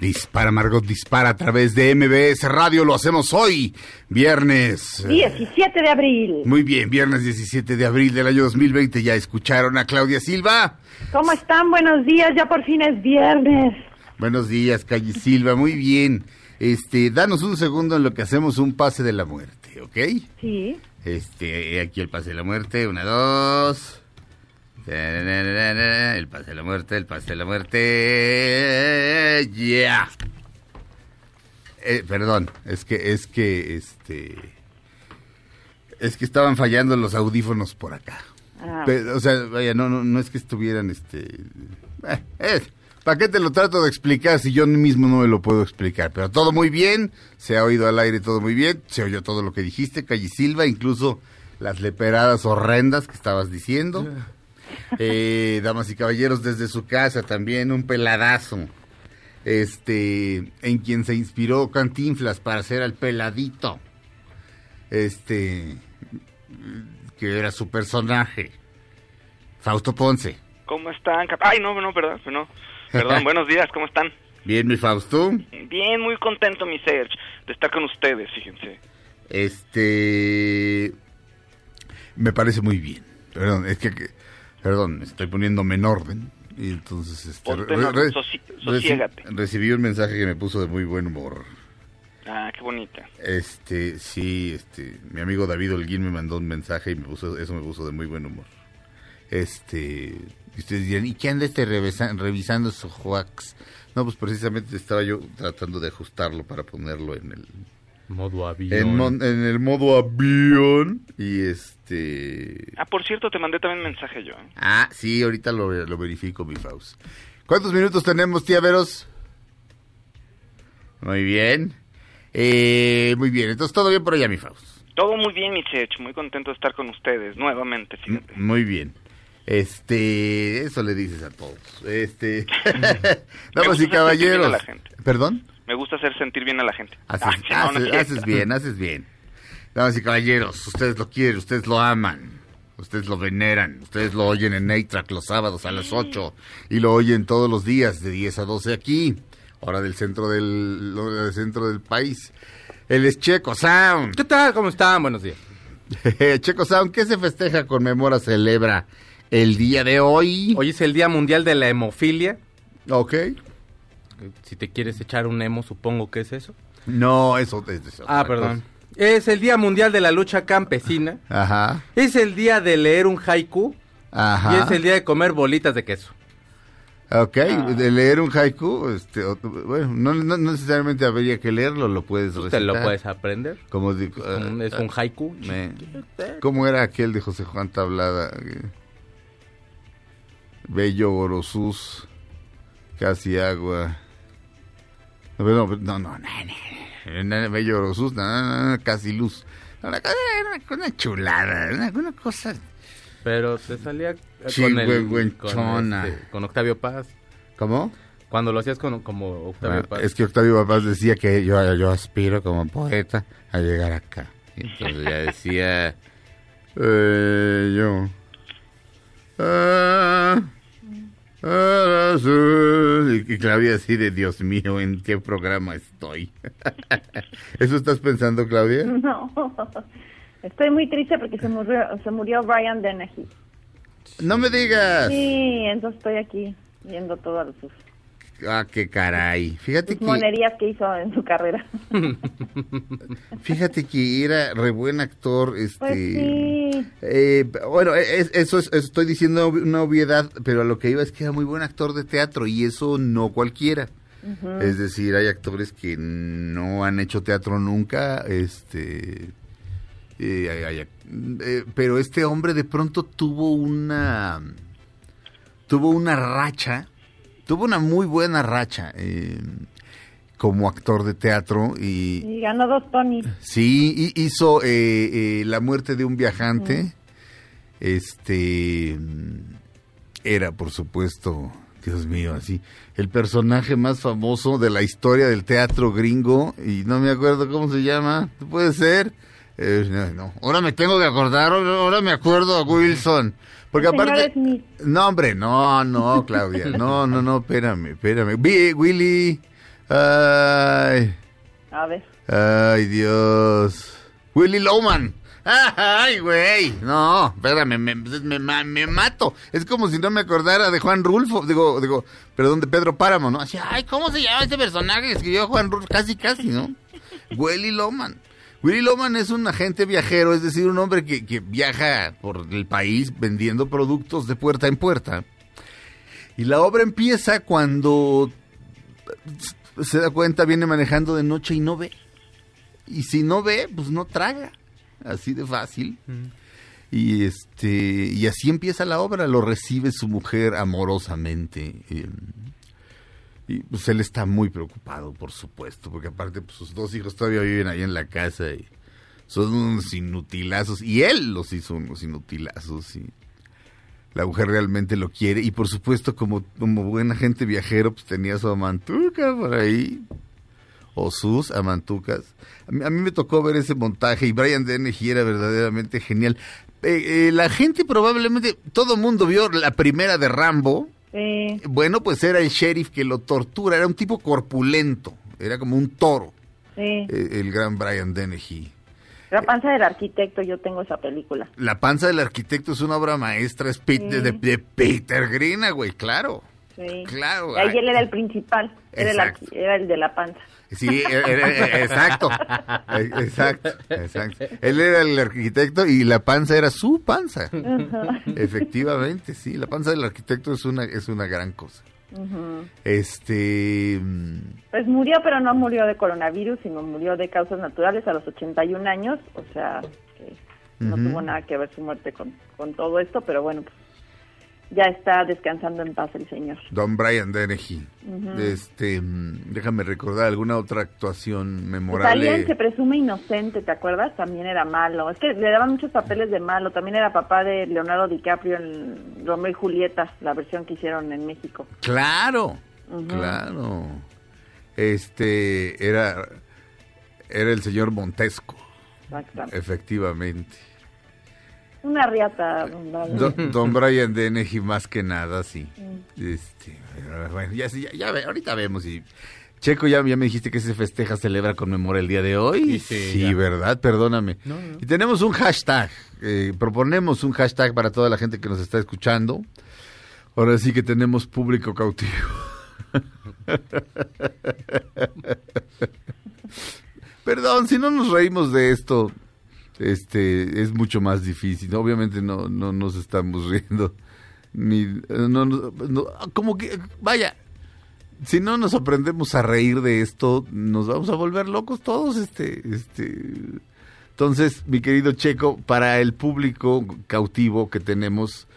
Dispara, Margot, dispara a través de MBS Radio. Lo hacemos hoy, viernes. 17 de abril. Muy bien, viernes 17 de abril del año 2020. Ya escucharon a Claudia Silva. ¿Cómo están? Buenos días, ya por fin es viernes. Buenos días, Calle Silva. Muy bien. Este, danos un segundo en lo que hacemos un pase de la muerte, ¿ok? Sí. Este, aquí el pase de la muerte. Una, dos. El pase de la muerte, el pase de la muerte. Ya. Eh, perdón, es que, es que, este. Es que estaban fallando los audífonos por acá. Ah. O sea, vaya, no, no, no es que estuvieran, este... eh, eh, ¿Para qué te lo trato de explicar si yo mismo no me lo puedo explicar? Pero todo muy bien, se ha oído al aire todo muy bien, se oyó todo lo que dijiste, Calle Silva, incluso las leperadas horrendas que estabas diciendo. Eh, damas y caballeros, desde su casa también un peladazo. Este, en quien se inspiró Cantinflas para hacer al peladito. Este, que era su personaje. Fausto Ponce. ¿Cómo están? Ay, no, no, perdón, no. Perdón, buenos días, ¿cómo están? Bien, mi Fausto. Bien, muy contento, mi Serge, de estar con ustedes, fíjense. Este, me parece muy bien. Perdón, es que, que- perdón, estoy poniéndome en orden. Y entonces, este, orden, soci- sosiégate. recibí un mensaje que me puso de muy buen humor. Ah, qué bonita. Este, sí, este, mi amigo David Holguín me mandó un mensaje y me puso, eso me puso de muy buen humor. Este, y ustedes dirán, ¿y qué anda este revisa- revisando su hoax? No, pues precisamente estaba yo tratando de ajustarlo para ponerlo en el, Modo avión. en, mon- en el modo avión y este... Ah, por cierto, te mandé también mensaje yo. ¿eh? Ah, sí, ahorita lo, lo verifico, mi Faust. ¿Cuántos minutos tenemos, tía Veros? Muy bien. Eh, muy bien, entonces todo bien por allá, mi Faust. Todo muy bien, mi Serge, muy contento de estar con ustedes nuevamente, fíjate. Muy bien. Este, eso le dices a todos. Este, damas gusta y caballeros. a la gente. ¿Perdón? Me gusta hacer sentir bien a la gente. Haces, Ah, no, haces- haces bien, haces bien. Damas y caballeros, ustedes lo quieren, ustedes lo aman, ustedes lo veneran, ustedes lo oyen en Naytrack los sábados a las 8 y lo oyen todos los días de 10 a 12 aquí, hora del centro del, hora del centro del país. Él es Checo Sound. ¿Qué tal? ¿Cómo están? Buenos días. Checo Sound, ¿qué se festeja, conmemora, celebra el día de hoy? Hoy es el Día Mundial de la Hemofilia. Ok. Si te quieres echar un emo, supongo que es eso. No, eso es Ah, perdón. cosa. Es el Día Mundial de la Lucha Campesina. Ajá, Es el día de leer un haiku. ajá. Y es el día de comer bolitas de queso. Ok, de leer un haiku, este, bueno, no, no necesariamente habría que leerlo, lo puedes recitar. te lo puedes aprender. Como Es un, es un haiku. me- ¿Cómo era aquel de José Juan Tablada? Eh, Bello Gorosús, casi agua. No, no, no, no, no, no, no, no, casi luz. Una, una, chulada, una, una cosa Pero te salía con, el, con, este, con Octavio Paz. ¿Cómo? Cuando lo hacías con, como Octavio Ah, Paz. es que Octavio Paz decía que yo, yo aspiro como poeta a llegar acá. Entonces ya decía, eh, yo. ah. Y, Claudia así de Dios mío, ¿en qué programa estoy? ¿Eso estás pensando, Claudia? No. Estoy muy triste porque se murió, se murió Brian Dennehy. No me digas. Sí, entonces estoy aquí viendo todo a sus Ah, qué caray. Fíjate sus que, monerías que hizo en su carrera. fíjate que era re buen actor, este. Pues sí. eh, bueno, es- eso es, estoy diciendo una obviedad, pero a lo que iba es que era muy buen actor de teatro y eso no cualquiera. Es decir, hay actores que no han hecho teatro nunca, este, eh, hay- hay- eh, pero este hombre de pronto tuvo una, tuvo una racha, tuvo una muy buena racha eh, como actor de teatro y Y ganó dos Tony. Sí, hi- hizo eh, eh, La muerte de un viajante. Este mm, era, por supuesto, Dios mío, así, el personaje más famoso de la historia del teatro gringo y no me acuerdo cómo se llama. ¿Puede ser? Eh, no, no. Ahora me tengo que acordar, ahora ahora me acuerdo a Wilson. Porque aparte... Smith. No, hombre, no, no, Claudia. No, no, no, espérame, espérame. Willy. Ay. A ver. Ay, Dios. Willy Lowman. Ay, güey. No, espérame, me, me, me- mato. Es como si no me acordara de Juan Rulfo, digo, digo, perdón, de Pedro Páramo, ¿no? Así, ay, ¿cómo se llama ese personaje que escribió Juan Rulfo? Casi, casi, ¿no? Willy Lowman. Willy Lowman es un agente viajero, es decir, un hombre que, que viaja por el país vendiendo productos de puerta en puerta. Y la obra empieza cuando se da cuenta, viene manejando de noche y no ve. Y si no ve, pues no traga. Así de fácil. Y este y así empieza la obra, lo recibe su mujer amorosamente. eh, y pues él está muy preocupado, por supuesto, porque aparte pues, sus dos hijos todavía viven ahí en la casa y son unos inutilazos. Y él los hizo unos inutilazos. Y la mujer realmente lo quiere. Y por supuesto, como, como buen agente viajero, pues tenía su amantuca por ahí. O sus amantucas. A mí, me tocó ver ese montaje y Brian Dennehy era verdaderamente genial. Eh, eh, la gente probablemente, todo mundo vio la primera de Rambo. Sí. Bueno, pues era el sheriff que lo tortura, era un tipo corpulento, era como un toro, Sí. eh, el gran Brian Dennehy. La panza del arquitecto, yo tengo esa película. La panza del arquitecto es una obra maestra, es Pete- de, de- de Peter Greenaway, claro. Sí. Claro, Ahí él era el principal, era el, era el de la panza. Sí, eh, eh, exacto, Eh, exacto, exacto. Él era el arquitecto y la panza era su panza. Efectivamente, sí, la panza del arquitecto es una es una gran cosa. Este, mm, Pues murió, pero no murió de coronavirus, sino murió de causas naturales a los 81 años, o sea, que no tuvo nada que ver su muerte con, con todo esto, pero bueno, pues ya está descansando en paz el señor. Don Brian Dennehy. Este, mm, déjame recordar alguna otra actuación Pues memorable. alguien se presume inocente, ¿te acuerdas? También era malo. Es que le daban muchos papeles de malo. También era papá de Leonardo DiCaprio en Romeo y Julieta, la versión que hicieron en México. Claro, claro. Este, era, era el señor Montesco, Exactamente. efectivamente. Una riata. don Brian. Don, don Brian Dennehy más que nada, sí. Este, pero bueno, ya, sí, ya, ya ve- ahorita vemos y Checo, ya, ya me dijiste que se festeja, celebra, conmemora el día de hoy. Sí, sí. ¿verdad? Perdóname. No, no. Y tenemos un hashtag. eh, proponemos un hashtag para toda la gente que nos está escuchando. Ahora sí que tenemos público cautivo. Perdón, si no nos reímos de esto, este es mucho más difícil. Obviamente no, no nos estamos riendo. Ni, no- como que, vaya, si no nos aprendemos a reír de esto, nos vamos a volver locos todos. Este, este. Entonces, mi querido Checo, para el público cautivo que tenemos,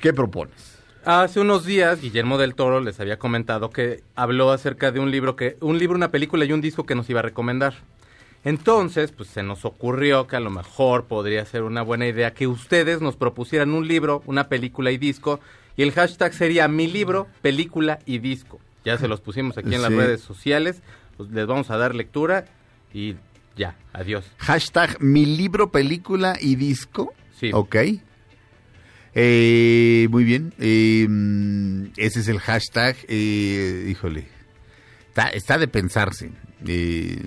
¿qué propones? Hace unos días Guillermo del Toro les había comentado que habló acerca de un libro que un libro, una película y un disco que nos iba a recomendar. Entonces, pues se nos ocurrió que a lo mejor podría ser una buena idea que ustedes nos propusieran un libro, una película y disco y el hashtag sería mi libro, película y disco. Ya se los pusimos aquí en las Sí. redes sociales, pues les vamos a dar lectura y ya, adiós. Hashtag mi libro, película y disco. Sí. Ok. Eh, muy bien. Eh, mm, ese es el hashtag. eh, híjole. Está, está de pensarse. Eh,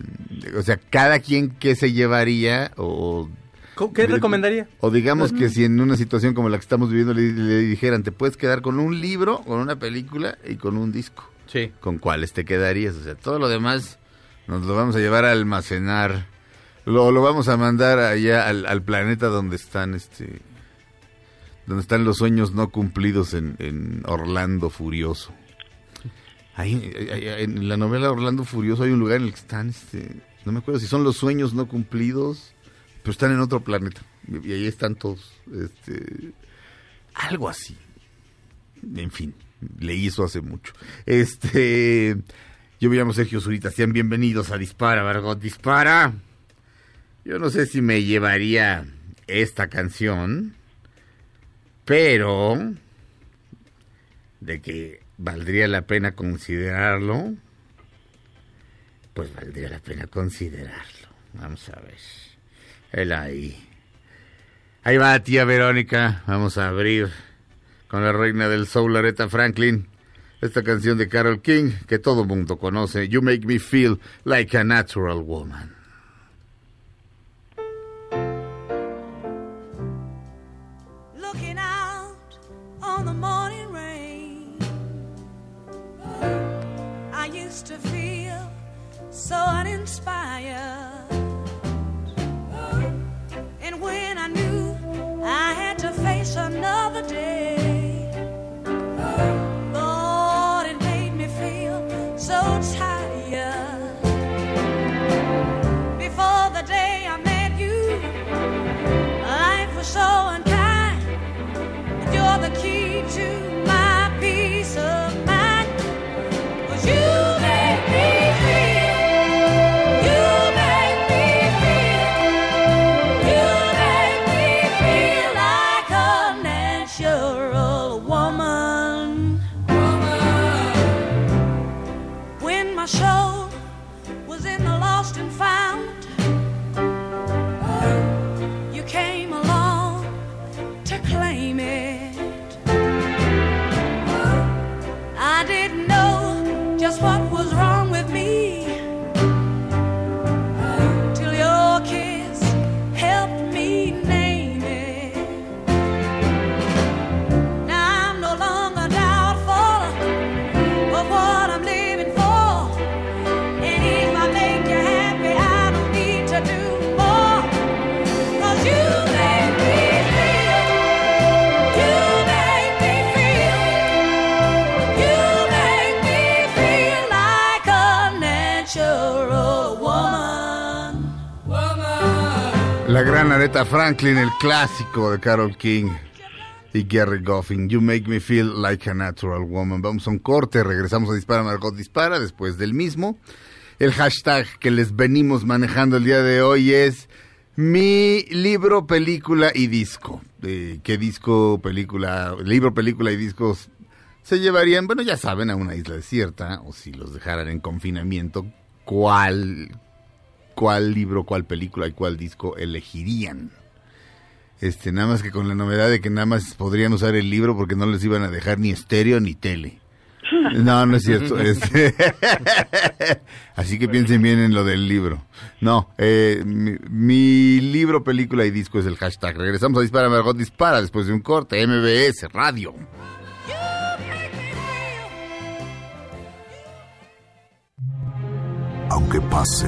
o sea, cada quien qué se llevaría o... ¿Cómo- ¿Qué recomendaría? O digamos que si en una situación como la que estamos viviendo le, le dijeran, te puedes quedar con un libro, con una película y con un disco. Sí. ¿con cuáles te quedarías? O sea, todo lo demás nos lo vamos a llevar a almacenar. Lo, lo vamos a mandar allá al, al planeta donde están este donde están los sueños no cumplidos en, en Orlando Furioso. En la novela Orlando Furioso hay un lugar en el que están, este, no me acuerdo si son los sueños no cumplidos, pero están en otro planeta. Y, ahí están todos. Este, algo así. En fin, leí eso hace mucho. Este, yo me llamo Sergio Zurita, sean bienvenidos a Dispara, Margot Dispara. Yo no sé si me llevaría esta canción, pero de que valdría la pena considerarlo, pues valdría la pena considerarlo. Vamos a ver. Él ahí. Ahí va, tía Verónica. Vamos a abrir con la reina del soul, Aretha Franklin. Esta canción de Carol King que todo mundo conoce. You make me feel like a natural woman. And when I knew I had to face another day, Aretha Franklin, el clásico de Carol King y Gary Goffin. You make me feel like a natural woman. Vamos a un corte, regresamos a Dispara Margot Dispara después del mismo. El hashtag que les venimos manejando el día de hoy es mi libro, película y disco. Eh, ¿Qué disco, película, libro, película y discos se llevarían? Bueno, ya saben, a una isla desierta o si los dejaran en confinamiento, ¿cuál cuál libro, cuál película y cuál disco elegirían. Este, nada más que con la novedad de que nada más podrían usar el libro porque no les iban a dejar ni estéreo ni tele. No, no es cierto. este. Así que piensen bien en lo del libro. No, eh, mi, mi libro, película y disco es el hashtag. Regresamos a Dispara Margot Dispara después de un corte. MBS Radio. Aunque pase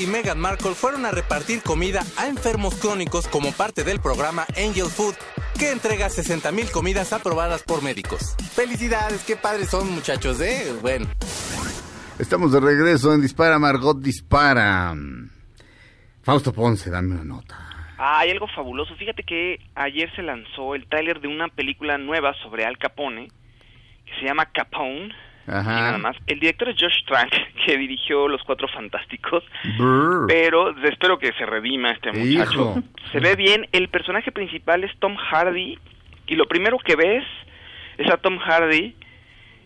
Harry y Meghan Markle fueron a repartir comida a enfermos crónicos como parte del programa Angel Food, que entrega 60 mil comidas aprobadas por médicos. Felicidades, qué padres son muchachos, ¿eh? Bueno. Estamos de regreso en Dispara Margot Dispara. Fausto Ponce, dame una nota. Ah, hay algo fabuloso. Fíjate que ayer se lanzó el tráiler de una película nueva sobre Al Capone, que se llama Capone. Ajá. Y nada más. El director es Josh Trank, que dirigió Los Cuatro Fantásticos. Brr. Pero espero que se redima este muchacho. Hijo. Se ve bien. El personaje principal es Tom Hardy. Y lo primero que ves es a Tom Hardy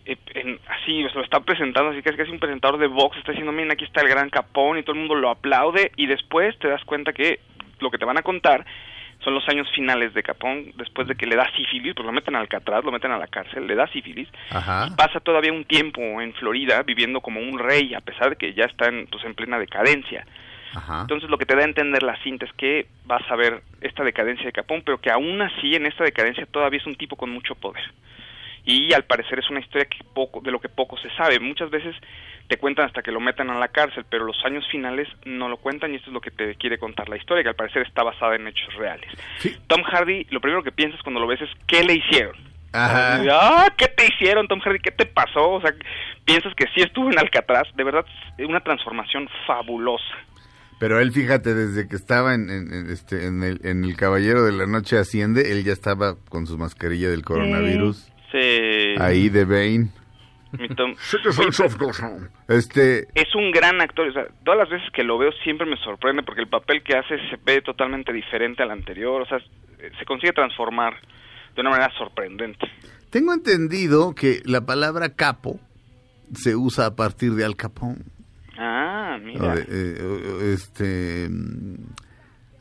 eh, en- así, o sea, lo está presentando, así que es casi un presentador de box, está diciendo, miren, aquí está el gran Capón y todo el mundo lo aplaude y después te das cuenta que lo que te van a contar son los años finales de Capón, después de que le da sífilis, pues lo meten al Alcatraz, lo meten a la cárcel, le da sífilis, Ajá. y pasa todavía un tiempo en Florida viviendo como un rey, a pesar de que ya está en, pues, en plena decadencia. Ajá. Entonces lo que te da a entender la cinta es que vas a ver esta decadencia de Capón, pero que aún así en esta decadencia todavía es un tipo con mucho poder. Y al parecer es una historia que poco, de lo que poco se sabe. Muchas veces te cuentan hasta que lo metan a la cárcel, pero los años finales no lo cuentan y esto es lo que te quiere contar la historia, que al parecer está basada en hechos reales. Sí. Tom Hardy, lo primero que piensas cuando lo ves es ¿qué le hicieron? Ajá. Ah, ¿qué te hicieron, Tom Hardy? ¿Qué te pasó? O sea, piensas que sí estuvo en Alcatraz. De verdad, una transformación fabulosa. Pero él, fíjate, desde que estaba en, en- en este, en, el, en El Caballero de la Noche Asciende, él ya estaba con su mascarilla del coronavirus. Sí. Ahí de Bane. Tom- Este, es un gran actor. O sea, todas las veces que lo veo siempre me sorprende porque el papel que hace se ve totalmente diferente al anterior. O sea, se consigue transformar de una manera sorprendente. tengo entendido que la palabra capo se usa a partir de Al Capone. Ah, mira. eh, este, mm,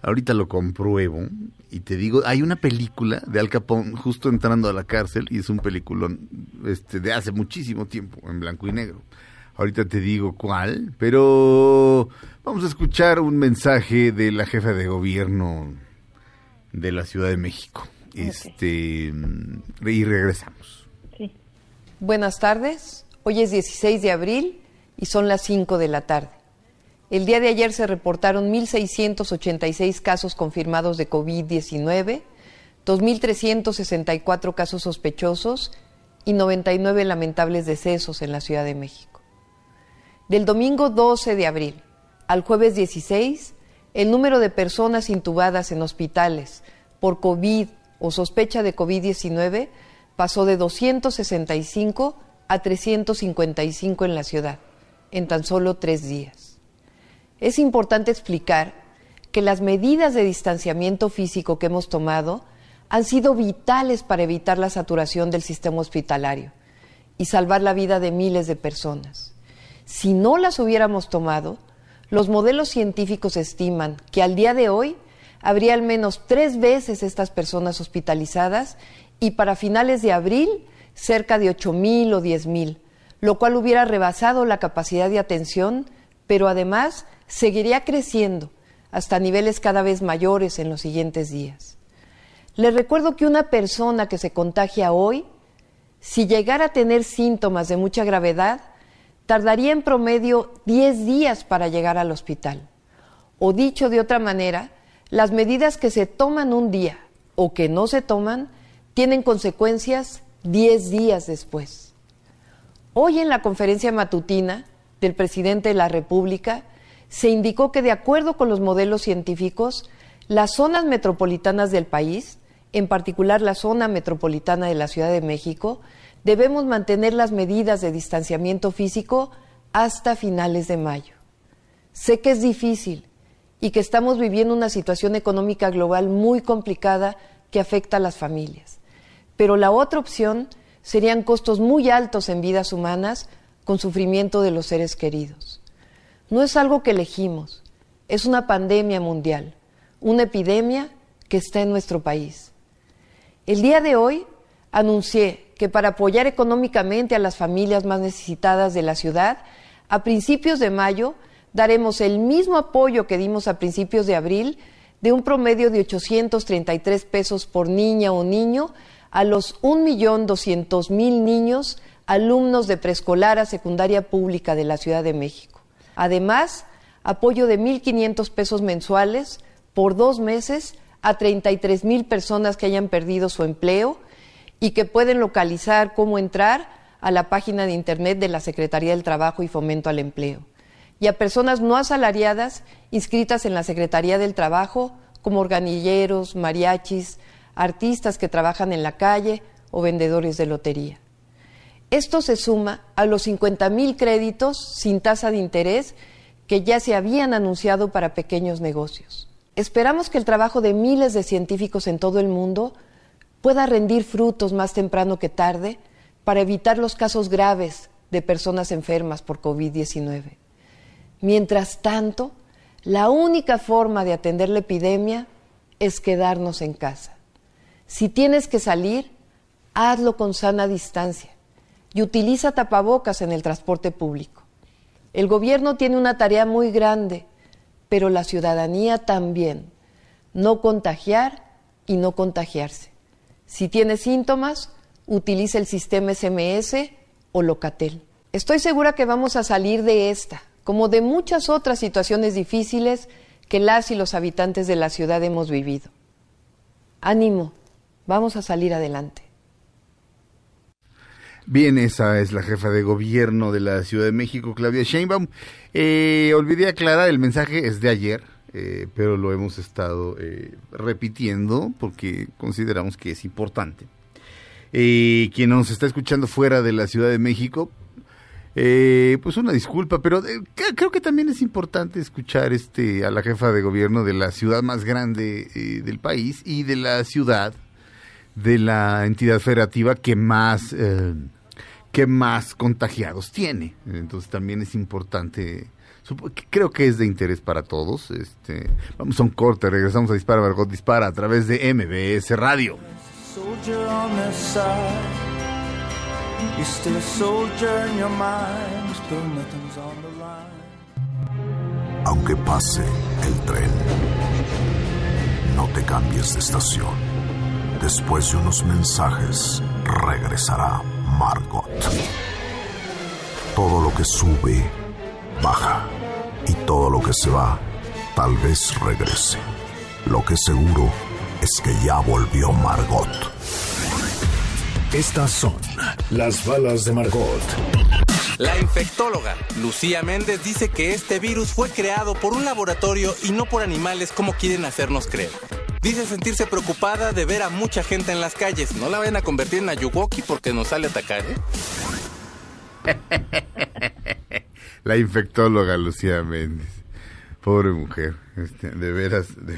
ahorita lo compruebo y te digo, hay una película de Al Capone justo entrando a la cárcel y es un peliculón este, de hace muchísimo tiempo, en blanco y negro. Ahorita te digo cuál, pero vamos a escuchar un mensaje de la jefa de gobierno de la Ciudad de México. Este, y regresamos. Sí. Buenas tardes. Hoy es 16 de abril y son las 5 de la tarde. El día de ayer se reportaron 1.686 casos confirmados de COVID-19, 2.364 casos sospechosos y 99 lamentables decesos en la Ciudad de México. Del domingo 12 de abril al jueves 16, el número de personas intubadas en hospitales por COVID o sospecha de COVID-19 pasó de 265 a 355 en la ciudad, en tan solo tres días. Es importante explicar que las medidas de distanciamiento físico que hemos tomado han sido vitales para evitar la saturación del sistema hospitalario y salvar la vida de miles de personas. Si no las hubiéramos tomado, los modelos científicos estiman que al día de hoy habría al menos tres veces estas personas hospitalizadas y para finales de abril cerca de 8.000 o 10.000, lo cual hubiera rebasado la capacidad de atención, pero además seguiría creciendo hasta niveles cada vez mayores en los siguientes días. Les recuerdo que una persona que se contagia hoy, si llegara a tener síntomas de mucha gravedad, tardaría en promedio 10 días para llegar al hospital. O dicho de otra manera, las medidas que se toman un día o que no se toman tienen consecuencias 10 días después. Hoy en la conferencia matutina del presidente de la República se indicó que de acuerdo con los modelos científicos, las zonas metropolitanas del país, en particular la zona metropolitana de la Ciudad de México, debemos mantener las medidas de distanciamiento físico hasta finales de mayo. Sé que es difícil y que estamos viviendo una situación económica global muy complicada que afecta a las familias. Pero la otra opción serían costos muy altos en vidas humanas con sufrimiento de los seres queridos. No es algo que elegimos, es una pandemia mundial, una epidemia que está en nuestro país. El día de hoy anuncié que para apoyar económicamente a las familias más necesitadas de la ciudad, a principios de mayo daremos el mismo apoyo que dimos a principios de abril, de un promedio de 833 pesos por niña o niño a los 1.200.000 niños alumnos de preescolar a secundaria pública de la Ciudad de México. Además, apoyo de 1.500 pesos mensuales por dos meses a 33.000 personas que hayan perdido su empleo y que pueden localizar cómo entrar a la página de Internet de la Secretaría del Trabajo y Fomento al Empleo. Y a personas no asalariadas inscritas en la Secretaría del Trabajo como organilleros, mariachis, artistas que trabajan en la calle o vendedores de lotería. Esto se suma a los 50 mil créditos sin tasa de interés que ya se habían anunciado para pequeños negocios. Esperamos que el trabajo de miles de científicos en todo el mundo pueda rendir frutos más temprano que tarde para evitar los casos graves de personas enfermas por COVID-19. Mientras tanto, la única forma de atender la epidemia es quedarnos en casa. Si tienes que salir, hazlo con sana distancia y utiliza tapabocas en el transporte público. El gobierno tiene una tarea muy grande, pero la ciudadanía también. No contagiar y no contagiarse. Si tienes síntomas, utiliza el sistema SMS o Locatel. Estoy segura que vamos a salir de esta, como de muchas otras situaciones difíciles que las y los habitantes de la ciudad hemos vivido. Ánimo, vamos a salir adelante. Bien, esa es la jefa de gobierno de la Ciudad de México, Claudia Sheinbaum. Eh, olvidé aclarar, el mensaje es de ayer, eh, pero lo hemos estado eh, repitiendo porque consideramos que es importante. Eh, quien nos está escuchando fuera de la Ciudad de México, eh, pues una disculpa, pero eh, creo que también es importante escuchar este a la jefa de gobierno de la ciudad más grande del país y de la ciudad de la entidad federativa que más eh, que más contagiados tiene. Entonces también es importante. Creo que es de interés para todos. Este, vamos a un corte, regresamos a Dispara Margot Dispara a través de MBS Radio. Aunque pase el tren, no te cambies de estación. Después de unos mensajes, regresará Margot. Todo lo que sube, baja. Y todo lo que se va, tal vez regrese. Lo que seguro es que ya volvió Margot. Estas son las balas de Margot. La infectóloga Lucía Méndez dice que este virus fue creado por un laboratorio y no por animales como quieren hacernos creer. Dice sentirse preocupada de ver a mucha gente en las calles. No la vayan a convertir en Ayuwoki porque nos sale a atacar, ¿eh? La infectóloga Lucía Méndez. Pobre mujer. este, de veras, de,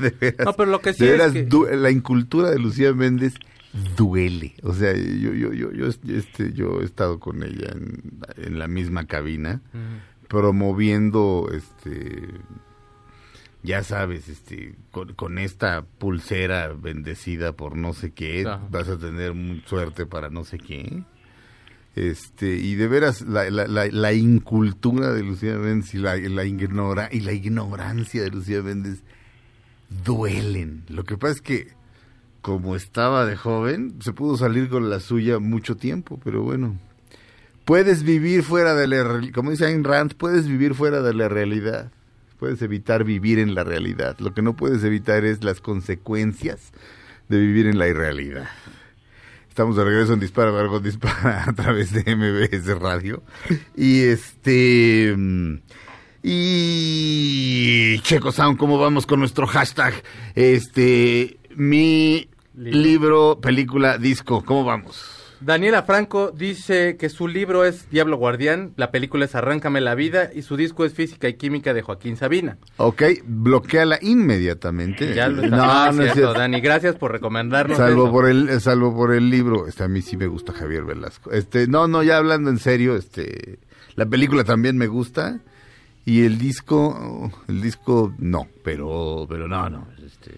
de veras. No, pero lo que sí de es veras que- du- la incultura de Lucía Méndez duele. O sea, yo, yo, yo, yo, este, yo he estado con ella en, en la misma cabina, promoviendo, este, ya sabes, este, con, con esta pulsera bendecida por no sé qué, Ajá. vas a tener suerte para no sé qué. Este, y de veras, la, la, la, la incultura de Lucía Méndez y la, la ignora, y la ignorancia de Lucía Méndez duelen. Lo que pasa es que, como estaba de joven, se pudo salir con la suya mucho tiempo, pero bueno. Puedes vivir fuera de la como dice Ayn Rand, puedes vivir fuera de la realidad. Puedes evitar vivir en la realidad. Lo que no puedes evitar es las consecuencias de vivir en la irrealidad. Estamos de regreso en Dispara, Margot Dispara a través de MBS Radio. Y este. Y. Checo Sound, ¿cómo vamos con nuestro hashtag? Este. Mi libro, película, disco, ¿cómo vamos? Daniela Franco dice que su libro es Diablo Guardián, la película es Arráncame la vida y su disco es Física y Química de Joaquín Sabina. Ok, bloqueala inmediatamente. Ya lo está no, es no es cierto. Dani, gracias por recomendarnos Salvo eso. por el, salvo por el libro, este a mí sí me gusta Javier Velasco. Este, no, no, ya hablando en serio, este, la película también me gusta y el disco, el disco no, pero, pero no, no, este.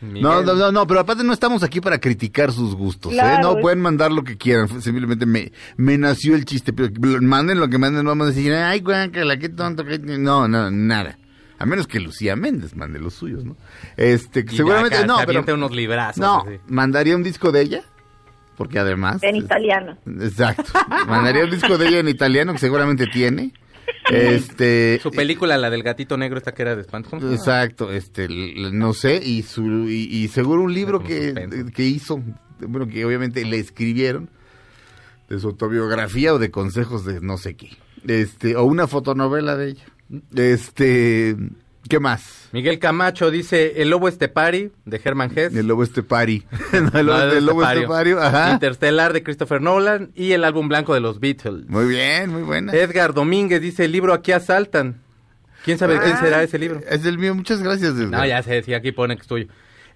No, no, no, no, pero aparte no estamos aquí para criticar sus gustos, ¿eh? No pueden mandar lo que quieran, simplemente me, me nació el chiste, pero manden lo que manden, no vamos a decir, ay, guácala, qué tonto, qué... no, no, nada. A menos que Lucía Méndez mande los suyos, ¿no? Este, Y seguramente acá no, pero unos librazos. no, así. mandaría un disco de ella, porque además... En italiano. Exacto. Mandaría un disco de ella en italiano, que seguramente tiene. Este... Su película, la del gatito negro, esta que era de espanto. Exacto, este, no sé, y, su, y, y seguro un libro que, que hizo, bueno, que obviamente le escribieron, de su autobiografía o de consejos de no sé qué, este, o una fotonovela de ella. Este, ¿qué más? Miguel Camacho dice El Lobo Estepari, de Herman Hess. El lobo estepari. No, el lobo, No, el lobo estepario, ajá. Interstellar, de Christopher Nolan. Y el álbum blanco de los Beatles. Muy bien, muy buena. Edgar Domínguez dice El libro Aquí asaltan. ¿Quién sabe quién Ah, será ese libro? Es el mío, muchas gracias. Edgar. No, ya sé, sí, aquí pone que es tuyo.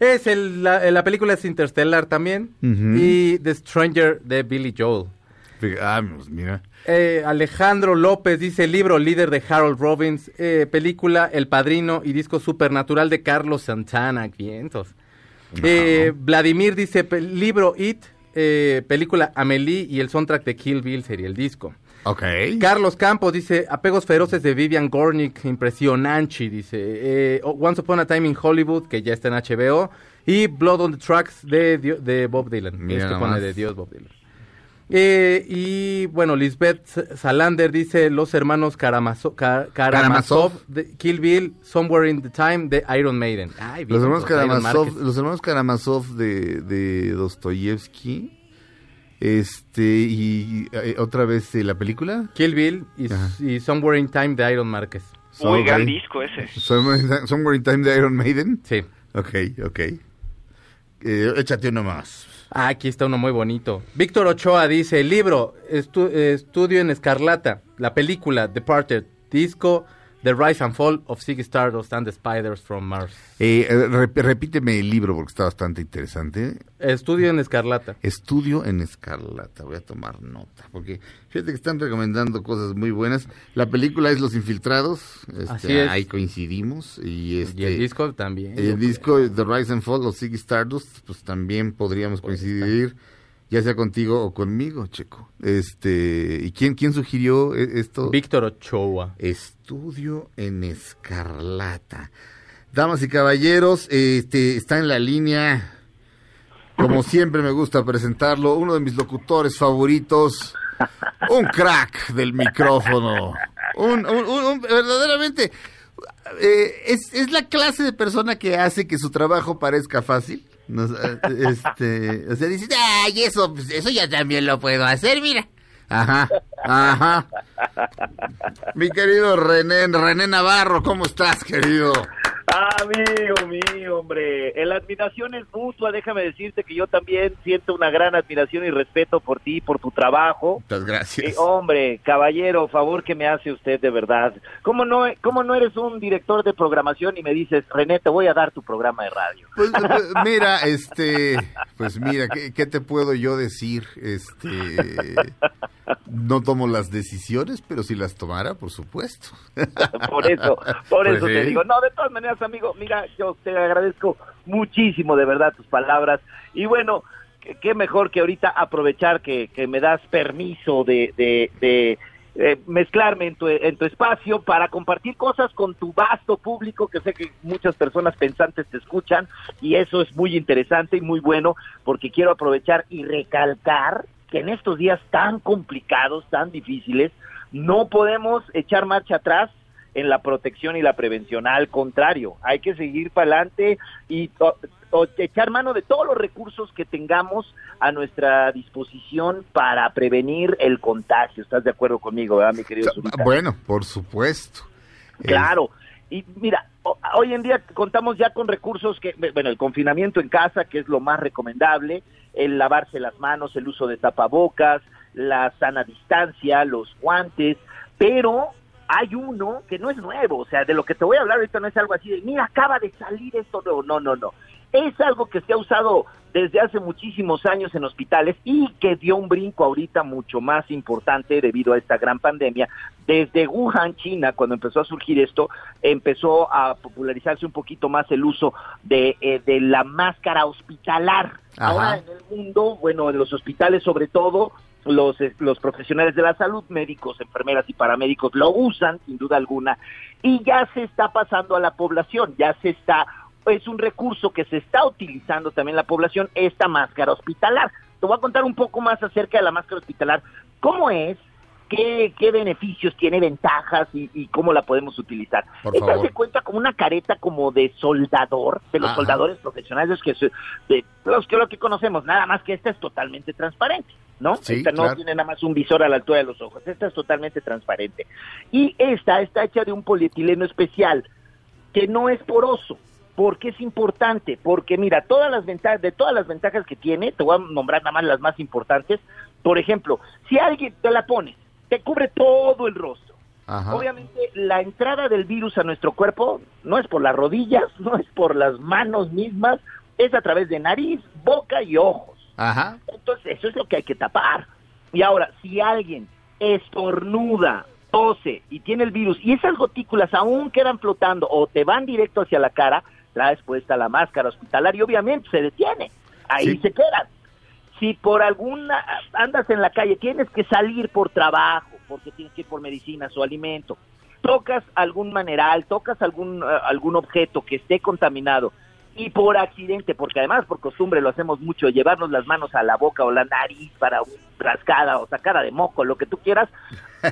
Es el, la, la película es Interstellar también. Y The Stranger de Billy Joel. Ah, pues mira. Eh, Alejandro López dice libro líder de Harold Robbins, eh, película El Padrino y disco Supernatural de Carlos Santana, vientos. Eh, Vladimir dice libro It, película Amelie y el soundtrack de Kill Bill sería el disco. Carlos Campos dice apegos feroces de Vivian Gornick, impresionante, dice eh, Once Upon a Time in Hollywood que ya está en HBO y Blood on the Tracks de, Bob Dylan, Mira es que nomás. pone de Dios Bob Dylan. Eh, y bueno, Lisbeth Salander dice los hermanos Karamazo- Ka- Karamazov, Karamazov. de Kill Bill, Somewhere in the Time de Iron Maiden. Ay, Los hermanos Karamazov, los hermanos Karamazov de, de Dostoyevsky. Este, y eh, otra vez eh, la película. Kill Bill y, y Somewhere in Time de Iron Márquez. Muy gran disco ese. Somewhere in Time- Somewhere in Time de Iron Maiden. Sí. Ok, ok. Eh, échate uno más. Ah, aquí está uno muy bonito. Víctor Ochoa dice, libro, estu- estudio en Escarlata, la película Departed, disco The Rise and Fall of Ziggy Stardust and the Spiders from Mars. Eh, eh, rep- repíteme el libro porque está bastante interesante. Estudio en Escarlata. Estudio en Escarlata. Voy a tomar nota porque fíjate que están recomendando cosas muy buenas. La película es Los Infiltrados. este, Así es. Ahí coincidimos. Y, este, y el disco también. El disco The Rise and Fall of Ziggy Stardust, pues también podríamos coincidir, ya sea contigo o conmigo, Checo. Este, ¿y quién quién sugirió e- esto? Víctor Ochoa. Estudio en Escarlata. Damas y caballeros, este está en la línea. Como siempre me gusta presentarlo, uno de mis locutores favoritos, un crack del micrófono, un, un- un- un- verdaderamente eh, es, es la clase de persona que hace que su trabajo parezca fácil. Nos, eh, este, o sea, dice, ay, eso, pues, eso ya también lo puedo hacer, mira. Ajá, ajá. Mi querido René, René Navarro, ¿cómo estás, querido? Amigo mío, hombre, la admiración es mutua, déjame decirte que yo también siento una gran admiración y respeto por ti, por tu trabajo. Muchas gracias. Eh, hombre, caballero, favor que me hace usted de verdad. ¿Cómo no, ¿Cómo no eres un director de programación y me dices, René, te voy a dar tu programa de radio? Pues, pues, mira, este, pues mira, ¿qué, qué te puedo yo decir? Este, no tomo las decisiones, pero si las tomara, por supuesto. Por eso, por Pues eso te digo. No, de todas maneras, amigo, mira, yo te agradezco muchísimo, de verdad, tus palabras. Y bueno, qué, mejor que ahorita aprovechar que, me das permiso de, de, de, eh, mezclarme en tu, en tu espacio para compartir cosas con tu vasto público, que sé que muchas personas pensantes te escuchan, y eso es muy interesante y muy bueno, porque quiero aprovechar y recalcar que en estos días tan complicados, tan difíciles, no podemos echar marcha atrás en la protección y la prevención. Al contrario, hay que seguir para adelante y echar mano de todos los recursos que tengamos a nuestra disposición para prevenir el contagio. ¿Estás de acuerdo conmigo, verdad, mi querido Zurita? Bueno, por supuesto. Claro. Y mira, ho- hoy en día contamos ya con recursos que, bueno, el confinamiento en casa, que es lo más recomendable, el lavarse las manos, el uso de tapabocas, la sana distancia, los guantes, pero hay uno que no es nuevo, o sea, de lo que te voy a hablar ahorita no es algo así de, mira, acaba de salir esto nuevo, no, no, no. Es algo que se ha usado desde hace muchísimos años en hospitales y que dio un brinco ahorita mucho más importante debido a esta gran pandemia. Desde Wuhan, China, cuando empezó a surgir esto, empezó a popularizarse un poquito más el uso de, eh, de la máscara hospitalar. Ajá. Ahora en el mundo, bueno, en los hospitales sobre todo, los, los profesionales de la salud, médicos, enfermeras y paramédicos lo usan, sin duda alguna, y ya se está pasando a la población, ya se está, es un recurso que se está utilizando también la población, esta máscara hospitalar. Te voy a contar un poco más acerca de la máscara hospitalar, cómo es, qué, qué beneficios tiene, ventajas y, y cómo la podemos utilizar. Por Esta favor. se cuenta como una careta como de soldador, de los Ajá. soldadores profesionales que se- de los que lo que conocemos, nada más que esta es totalmente transparente, ¿no? Sí, esta no claro. tiene nada más un visor a la altura de los ojos, esta es totalmente transparente. Y esta está hecha de un polietileno especial que no es poroso. ¿Por qué es importante? Porque mira, todas las ventajas, de todas las ventajas que tiene, te voy a nombrar nada más las más importantes. Por ejemplo, si alguien te la pones, te cubre todo el rostro. Ajá. Obviamente la entrada del virus a nuestro cuerpo no es por las rodillas, no es por las manos mismas, es a través de nariz, boca y ojos. Ajá. Entonces, eso es lo que hay que tapar. Y ahora, si alguien estornuda, tose y tiene el virus y esas gotículas aún quedan flotando o te van directo hacia la cara, traes puesta la máscara hospitalaria y obviamente se detiene. Ahí Sí. se quedan. Si por alguna andas en la calle, tienes que salir por trabajo, porque tienes que ir por medicinas o alimento, tocas algún maneral, tocas algún, eh, algún objeto que esté contaminado y por accidente, porque además por costumbre lo hacemos mucho, llevarnos las manos a la boca o la nariz para una rascada o sacada de moco, lo que tú quieras,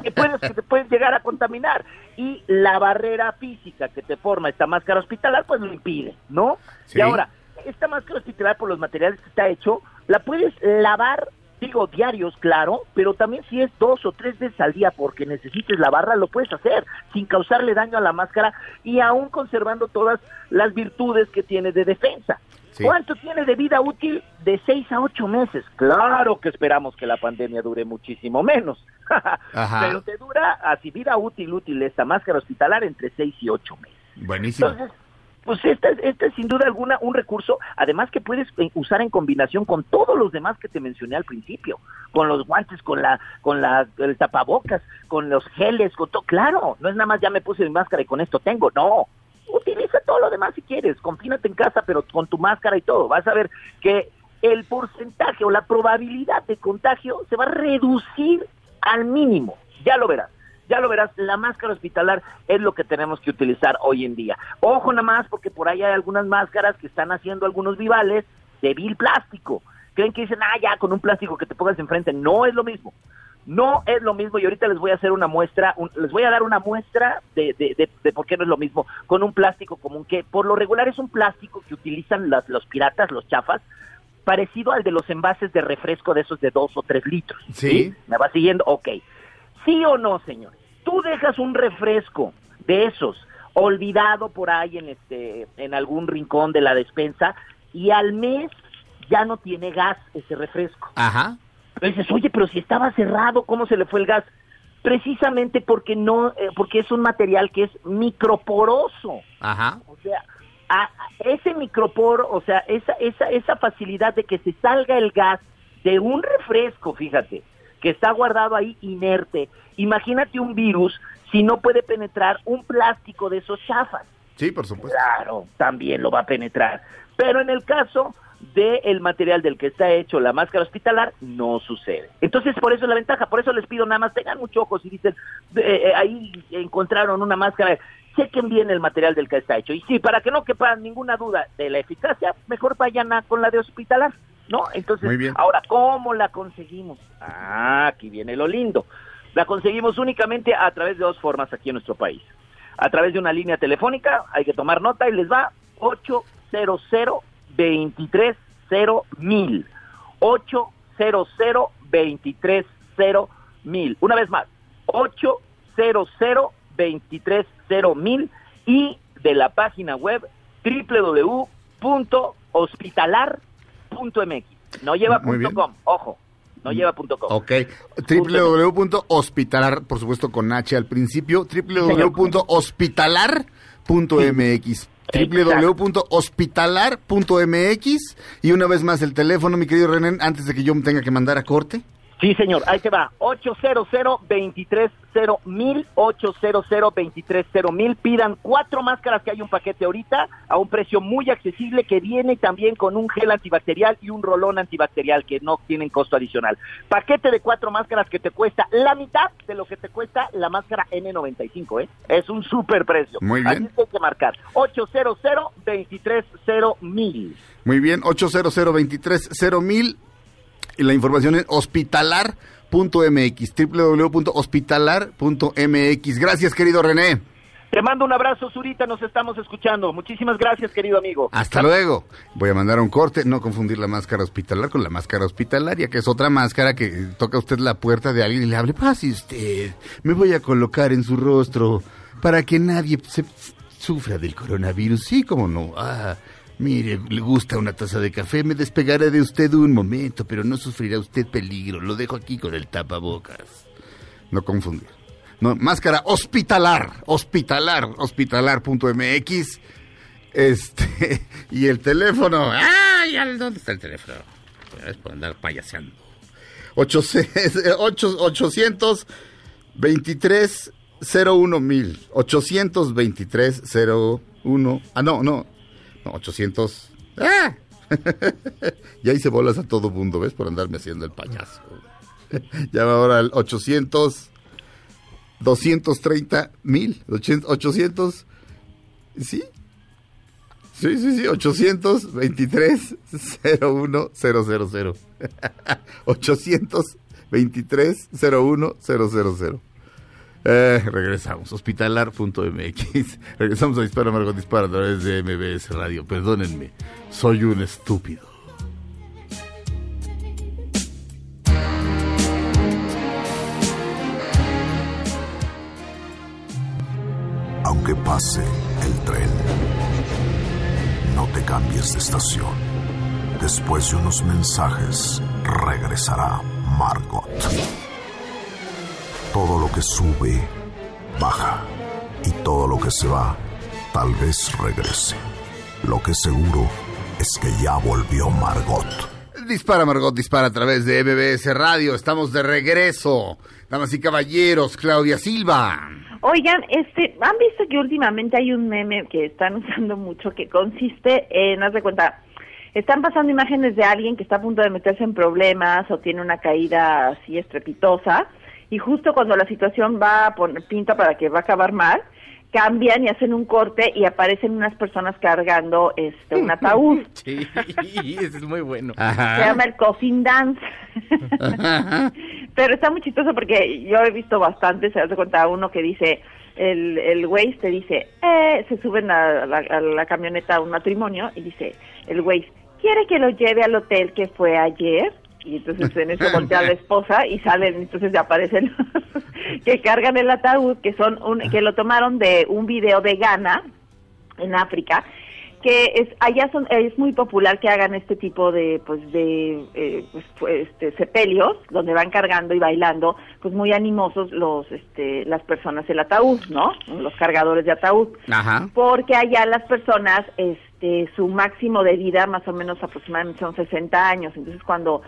que puedes, que te puedes llegar a contaminar. Y la barrera física que te forma esta máscara hospitalar, pues lo impide, ¿no? Sí. Y ahora, esta máscara hospitalar por los materiales que está hecho, la puedes lavar, digo, diarios, claro, pero también si es dos o tres veces al día porque necesites lavarla, lo puedes hacer sin causarle daño a la máscara y aún conservando todas las virtudes que tiene de defensa. Sí. ¿Cuánto tiene de vida útil? De seis a ocho meses. Claro que esperamos que la pandemia dure muchísimo menos. Pero te dura así vida útil, útil esta máscara hospitalar entre seis y ocho meses. Buenísimo. Entonces, pues esta, es- esta es sin duda alguna un recurso, además que puedes eh, usar en combinación con todos los demás que te mencioné al principio, con los guantes, con la, con la, el tapabocas, con los geles, con todo. Claro, no es nada más ya me puse mi máscara y con esto tengo, no. Utiliza todo lo demás si quieres, confínate en casa, pero con tu máscara y todo. Vas a ver que el porcentaje o la probabilidad de contagio se va a reducir al mínimo. Ya lo verás. Ya lo verás, la máscara hospitalar es lo que tenemos que utilizar hoy en día. Ojo nada más, porque por ahí hay algunas máscaras que están haciendo algunos vivales de vil plástico. Creen que dicen, ah, ya, con un plástico que te pongas enfrente. No es lo mismo. No es lo mismo y ahorita les voy a hacer una muestra, un- les voy a dar una muestra de, de, de, de por qué no es lo mismo con un plástico común, que por lo regular es un plástico que utilizan las- los piratas, los chafas, parecido al de los envases de refresco de esos de dos o tres litros. Sí. ¿Me va siguiendo? Ok. ¿Sí o no, señores? Tú dejas un refresco de esos olvidado por ahí en este en algún rincón de la despensa y al mes ya no tiene gas ese refresco. Ajá. Pero dices, oye, pero si estaba cerrado, ¿cómo se le fue el gas? Precisamente porque no, eh, porque es un material que es microporoso. Ajá. O sea, a- a- ese microporo, o sea, esa, esa, esa facilidad de que se salga el gas de un refresco, fíjate, que está guardado ahí inerte. Imagínate un virus si no puede penetrar un plástico de esos chafas. Sí, por supuesto. Claro, también lo va a penetrar. Pero en el caso del material del que está hecho la máscara hospitalar, no sucede. Entonces, por eso es la ventaja. Por eso les pido nada más, tengan mucho ojo si dicen, eh, eh, ahí encontraron una máscara, chequen bien el material del que está hecho. Y sí, para que no quepa ninguna duda de la eficacia, mejor vayan a, con la de hospitalar, ¿no? Entonces, Muy bien. ahora, ¿cómo la conseguimos? Ah, aquí viene lo lindo. La conseguimos únicamente a través de dos formas aquí en nuestro país a través de una línea telefónica, hay que tomar nota y les va 800 230 mil 800 230 mil Una vez más, 800 230 mil y de la página web www.hospitalar.mx. No lleva punto .com, ojo, no lleva punto .com. Ok. www.hospitalar, por supuesto con H al principio, www.hospitalar.mx www.hospitalar.mx y una vez más el teléfono, mi querido René, antes de que yo me tenga que mandar a corte. Sí, señor, ahí te va. 800 230 mil 800 230 mil Pidan cuatro máscaras que hay un paquete ahorita a un precio muy accesible que viene también con un gel antibacterial y un rolón antibacterial que no tienen costo adicional. Paquete de cuatro máscaras que te cuesta la mitad de lo que te cuesta la máscara N95, ¿eh? Es un super precio. Muy bien. Así que hay que marcar. 800 230 mil. Muy bien, 800 mil la información es hospitalar.mx, www.hospitalar.mx. Gracias, querido René. Te mando un abrazo, Zurita, nos estamos escuchando. Muchísimas gracias, querido amigo. Hasta luego. Voy a mandar un corte, no confundir la máscara hospitalar con la máscara hospitalaria, que es otra máscara que toca usted la puerta de alguien y le hable, pase usted, me voy a colocar en su rostro para que nadie se sufra del coronavirus. Sí, como no. Ah, mire, le gusta una taza de café, me despegaré de usted un momento, pero no sufrirá usted peligro. Lo dejo aquí con el tapabocas. No confundir. No, máscara hospitalar, hospitalar, hospitalar.mx Este, y el teléfono. ¡Ay! ¿Dónde está el teléfono? Es por andar payaseando. 800 23 01 mil. 823 01. Ah, no, no. No, 800. ¡Ah! ya hice bolas a todo mundo, ¿ves? Por andarme haciendo el payaso. Llama ahora al 800 230 mil. 800. ¿Sí? Sí, sí, sí, 823 01 000. 823 01 000. Eh, regresamos, hospitalar.mx. Regresamos a Dispara Margot Dispara a través de MBS Radio. Perdónenme, soy un estúpido. Aunque pase el tren, no te cambies de estación. Después de unos mensajes, regresará Margot. Todo lo que sube, baja. Y todo lo que se va, tal vez regrese. Lo que seguro es que ya volvió Margot. Dispara Margot, dispara a través de MBS Radio. Estamos de regreso. Damas y caballeros, Claudia Silva. Oigan, este, ¿han visto que últimamente hay un meme que están usando mucho que consiste en, haz de cuenta, están pasando imágenes de alguien que está a punto de meterse en problemas o tiene una caída así estrepitosa y justo cuando la situación va a poner pinta para que va a acabar mal, cambian y hacen un corte y aparecen unas personas cargando este un ataúd. Sí, es muy bueno. Se llama el coffin dance. Pero está muy chistoso porque yo he visto bastante, se hace cuenta uno que dice, el, el güey te dice, eh, se suben a la, a la camioneta a un matrimonio y dice, el güey, ¿quiere que lo lleve al hotel que fue ayer? Y entonces en eso voltea la esposa y salen, entonces aparecen que cargan el ataúd, que son un, que lo tomaron de un video de Ghana, en África, que es allá son es muy popular que hagan este tipo de pues de eh, pues, este sepelios donde van cargando y bailando pues muy animosos los este las personas el ataúd no los cargadores de ataúd. Ajá. porque allá las personas este su máximo de vida más o menos aproximadamente son 60 años. Entonces cuando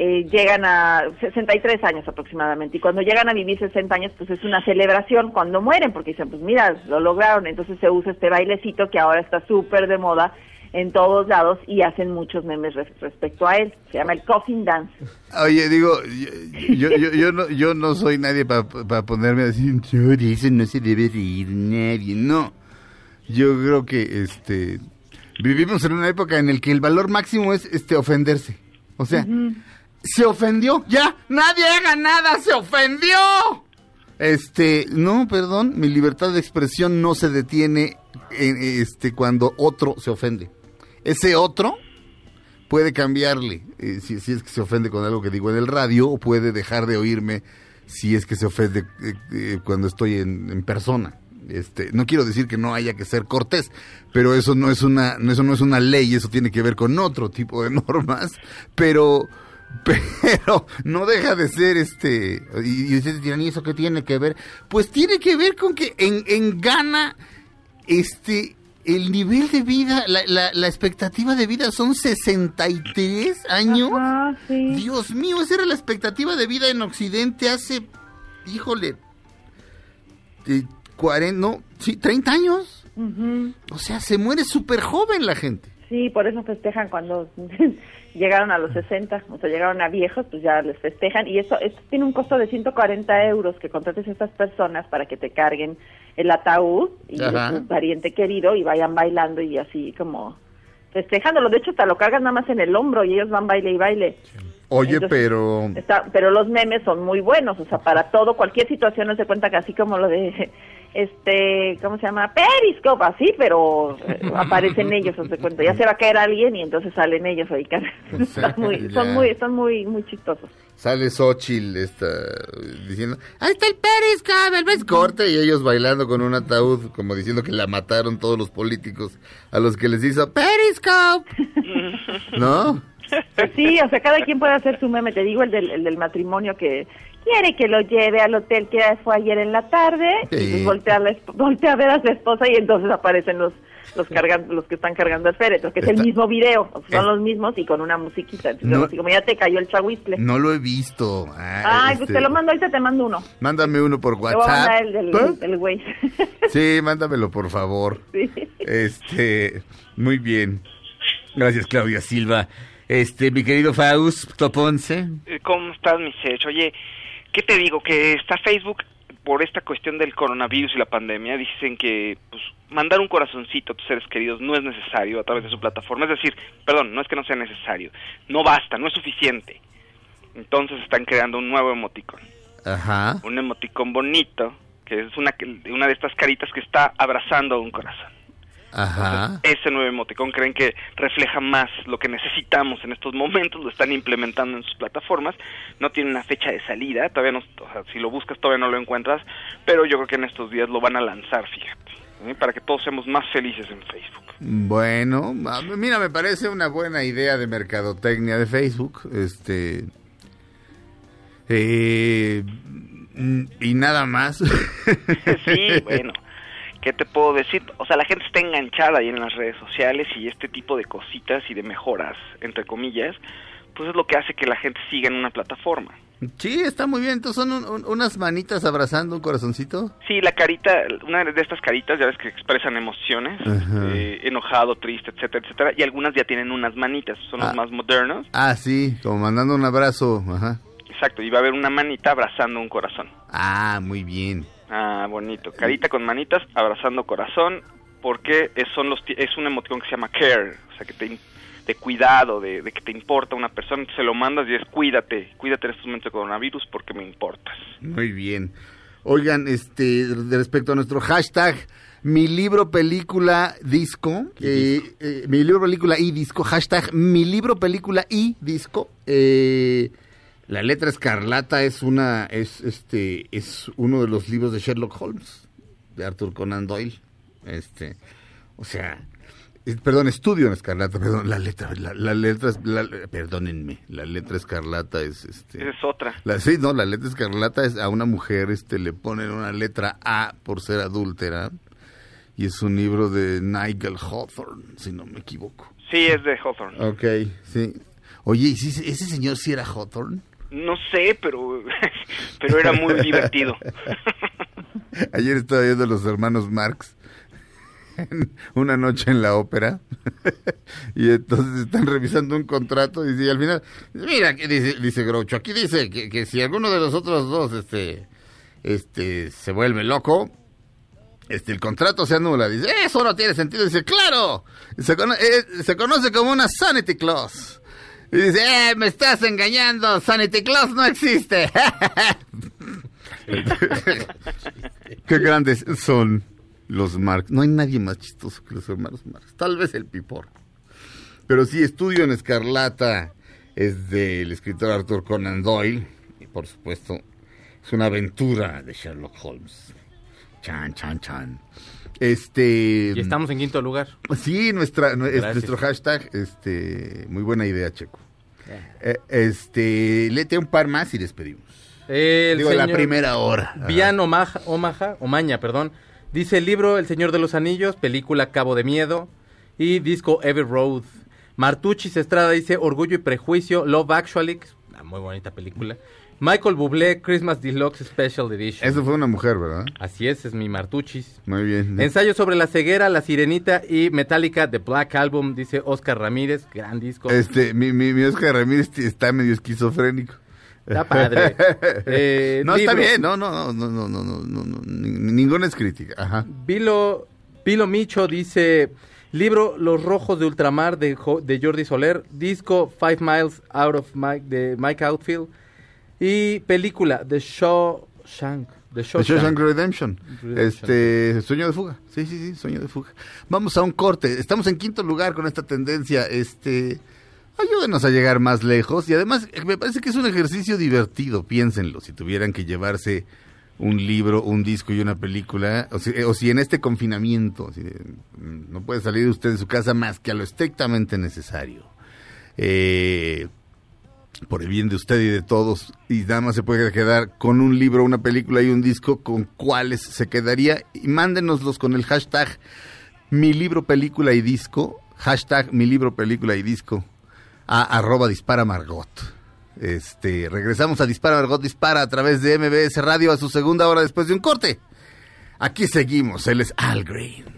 eh, llegan a 63 años aproximadamente. Y cuando llegan a vivir 60 años pues es una celebración cuando mueren porque dicen pues mira lo lograron. Entonces se usa este bailecito que ahora está súper de moda en todos lados y hacen muchos memes res- respecto a él. Se llama el coffin dance. Oye, digo, yo, yo, yo, yo no, yo no soy nadie para ponerme a decir, "No, de eso no se debe reír nadie. No, yo creo que este vivimos en una época en la que el valor máximo es este ofenderse. O sea, se ofendió, ya, nadie haga nada, se ofendió. Este, no, perdón, mi libertad de expresión no se detiene en, este cuando otro se ofende. Ese otro puede cambiarle eh, si, es que se ofende con algo que digo en el radio o puede dejar de oírme si es que se ofende eh, eh, cuando estoy en, en persona. Este, no quiero decir que no haya que ser cortés, pero eso no es una, eso no es una ley, eso tiene que ver con otro tipo de normas, pero, pero no deja de ser este, y, y ustedes dirán, ¿y eso qué tiene que ver? Pues tiene que ver con que en, en Ghana, este, el nivel de vida, la, la, la expectativa de vida son 63 años. Dios mío, esa era la expectativa de vida en Occidente hace, híjole, de 40, no, sí, 30 años. O sea, se muere súper joven la gente. Sí, por eso festejan cuando llegaron a los 60, o sea, llegaron a viejos, pues ya les festejan. Y eso, esto tiene un costo de 140 euros que contrates a estas personas para que te carguen el ataúd y tu pariente querido y vayan bailando y así como festejándolo. De hecho, te lo cargan nada más en el hombro y ellos van baile y baile. Oye, Entonces, pero... Está, pero los memes son muy buenos, o sea, para todo, cualquier situación, no se cuenta que así como lo de, este, ¿cómo se llama? Periscope, así, pero eh, aparecen ellos, de cuenta, ya se va a caer alguien y entonces salen ellos ahí, Están muy, son muy, son muy, muy chistosos. Sale Xochitl esta, diciendo, ahí está el Periscope, el ves corte, y ellos bailando con un ataúd, como diciendo que la mataron todos los políticos a los que les hizo Periscope. ¿No? Pues sí, o sea, cada quien puede hacer su meme. Te digo el del, el del matrimonio que quiere que lo lleve al hotel que fue ayer en la tarde y Sí. pues voltea a, la voltea a ver a su esposa y entonces aparecen los los cargan, los que están cargando el féretro, que es el mismo video, son es- los mismos y con una musiquita. Entonces, No. así como ya te cayó el chahuistle. No lo he visto. Ah, Ay, pues este, te lo mando, ahorita te mando uno. Mándame uno por Te voy a mandar WhatsApp. el del, ¿Eh? güey. Sí, mándamelo, por favor. Sí. Este, muy bien. Gracias, Claudia Silva. Este, mi querido Fausto Ponce. Eh, ¿Cómo estás, mi Sech? Oye, ¿qué te digo? Que está Facebook por esta cuestión del coronavirus y la pandemia. Dicen que pues, mandar un corazoncito a tus seres queridos no es necesario a través de su plataforma. Es decir, perdón, no es que no sea necesario. No basta, no es suficiente. Entonces están creando un nuevo emoticón. Ajá. Un emoticón bonito, que es una, una de estas caritas que está abrazando un corazón. Ajá. ese nuevo emoticón creen que refleja más lo que necesitamos en estos momentos, lo están implementando en sus plataformas, no tiene una fecha de salida, todavía no, o sea, si lo buscas todavía no lo encuentras, pero yo creo que en estos días lo van a lanzar, fíjate, ¿sí? para que todos seamos más felices en Facebook. Bueno, mira, me parece una buena idea de mercadotecnia de Facebook. Este. eh, mm, y nada más. Sí, bueno, ¿qué te puedo decir? O sea, la gente está enganchada ahí en las redes sociales y este tipo de cositas y de mejoras, entre comillas, pues es lo que hace que la gente siga en una plataforma. Sí, está muy bien. Entonces son un- un- unas manitas abrazando un corazoncito. Sí, la carita, una de estas caritas, ya ves que expresan emociones, eh, enojado, triste, etcétera, etcétera, y algunas ya tienen unas manitas, son los Ah. más modernos, Ah, sí, como mandando un abrazo. Ajá. exacto, y va a haber una manita abrazando un corazón. Ah, muy bien. Ah, bonito, carita con manitas, abrazando corazón, porque es, son los, es un emoticón que se llama care, o sea, que te, de cuidado, de, de que te importa una persona, se lo mandas y es cuídate, cuídate en estos momentos de coronavirus porque me importas. Muy bien. Oigan, este, de respecto a nuestro hashtag, mi libro, película, disco, eh, eh, mi libro, película y disco, hashtag, mi libro, película y disco, eh, la letra escarlata es una, es, este, es uno de los libros de Sherlock Holmes, de Arthur Conan Doyle, este, o sea, eh, perdón, estudio en escarlata, perdón, la letra, la, la letra, es- la- perdónenme, la letra escarlata es, este, Esa es otra. la, sí, no, la letra escarlata es a una mujer este le ponen una letra A por ser adúltera y es un libro de Nigel Hawthorne, si no me equivoco. Sí, es de Hawthorne. Ok, sí. Oye, ¿y si ese señor sí era Hawthorne? No sé, pero, pero era muy divertido. Ayer estaba viendo los hermanos Marx una noche en la ópera y entonces están revisando un contrato y, dice- al final, mira, dice, dice Groucho, aquí dice que, que si alguno de los otros dos este, este, se vuelve loco, este, el contrato se anula. Dice, eso no tiene sentido. Dice, claro, se, cono- eh, se conoce como una sanity clause. Y dice, eh, me estás engañando, sanity clause no existe. Qué grandes son los Marx. No hay nadie más chistoso que los hermanos Marx. Tal vez el Pipor. Pero sí, Estudio en Escarlata es del escritor Arthur Conan Doyle. Y por supuesto, es una aventura de Sherlock Holmes. Chan, chan, chan. Este. Y estamos en quinto lugar. Sí, nuestra, Gracias. nuestro hashtag. Este, muy buena idea, Checo. Eh, este, léete un par más y despedimos. El Digo, la señor primera hora. Bian Omaha, Omaha, Omaña, perdón. Dice el libro El Señor de los Anillos, película Cabo de Miedo y disco Every Road. Martuchis Estrada dice Orgullo y Prejuicio, Love Actually, una muy bonita película. Michael Bublé, Christmas Deluxe Special Edition. Eso fue una mujer, ¿verdad? Así es, es mi Martuchis. Muy bien. Ensayo sobre la ceguera, la sirenita y Metallica The Black Album, dice Oscar Ramírez, gran disco. Este, mi, mi, mi Oscar Ramírez está medio esquizofrénico. Está padre. Eh, no, está bien, no, no, no, no, no, no, no, no, ni- ninguna es crítica. Ajá. Vilo, Vilo Micho dice, libro Los Rojos de Ultramar de, Jo- de Jordi Soler, disco Five Miles Out of Mike de Mike Outfield y película The Shawshank. The The Shawshank. Shawshank Redemption. Redemption. Este, Sueño de fuga. Sí, sí, sí, Sueño de fuga. Vamos a un corte. Estamos en quinto lugar con esta tendencia. Este, ayúdenos a llegar más lejos y además eh, me parece que es un ejercicio divertido. Piénsenlo, si tuvieran que llevarse un libro, un disco y una película, o si, o si en este confinamiento si, mm, no puede salir usted de su casa más que a lo estrictamente necesario. eh, por el bien de usted y de todos, y nada más se puede quedar con un libro, una película y un disco, ¿con cuáles se quedaría? Y mándenoslos con el hashtag mi libro, película y disco, hashtag mi libro, película y disco, a arroba dispara Margot. Este, regresamos a Dispara Margot Dispara a través de MBS Radio a su segunda hora después de un corte. Aquí seguimos, él es Al Green.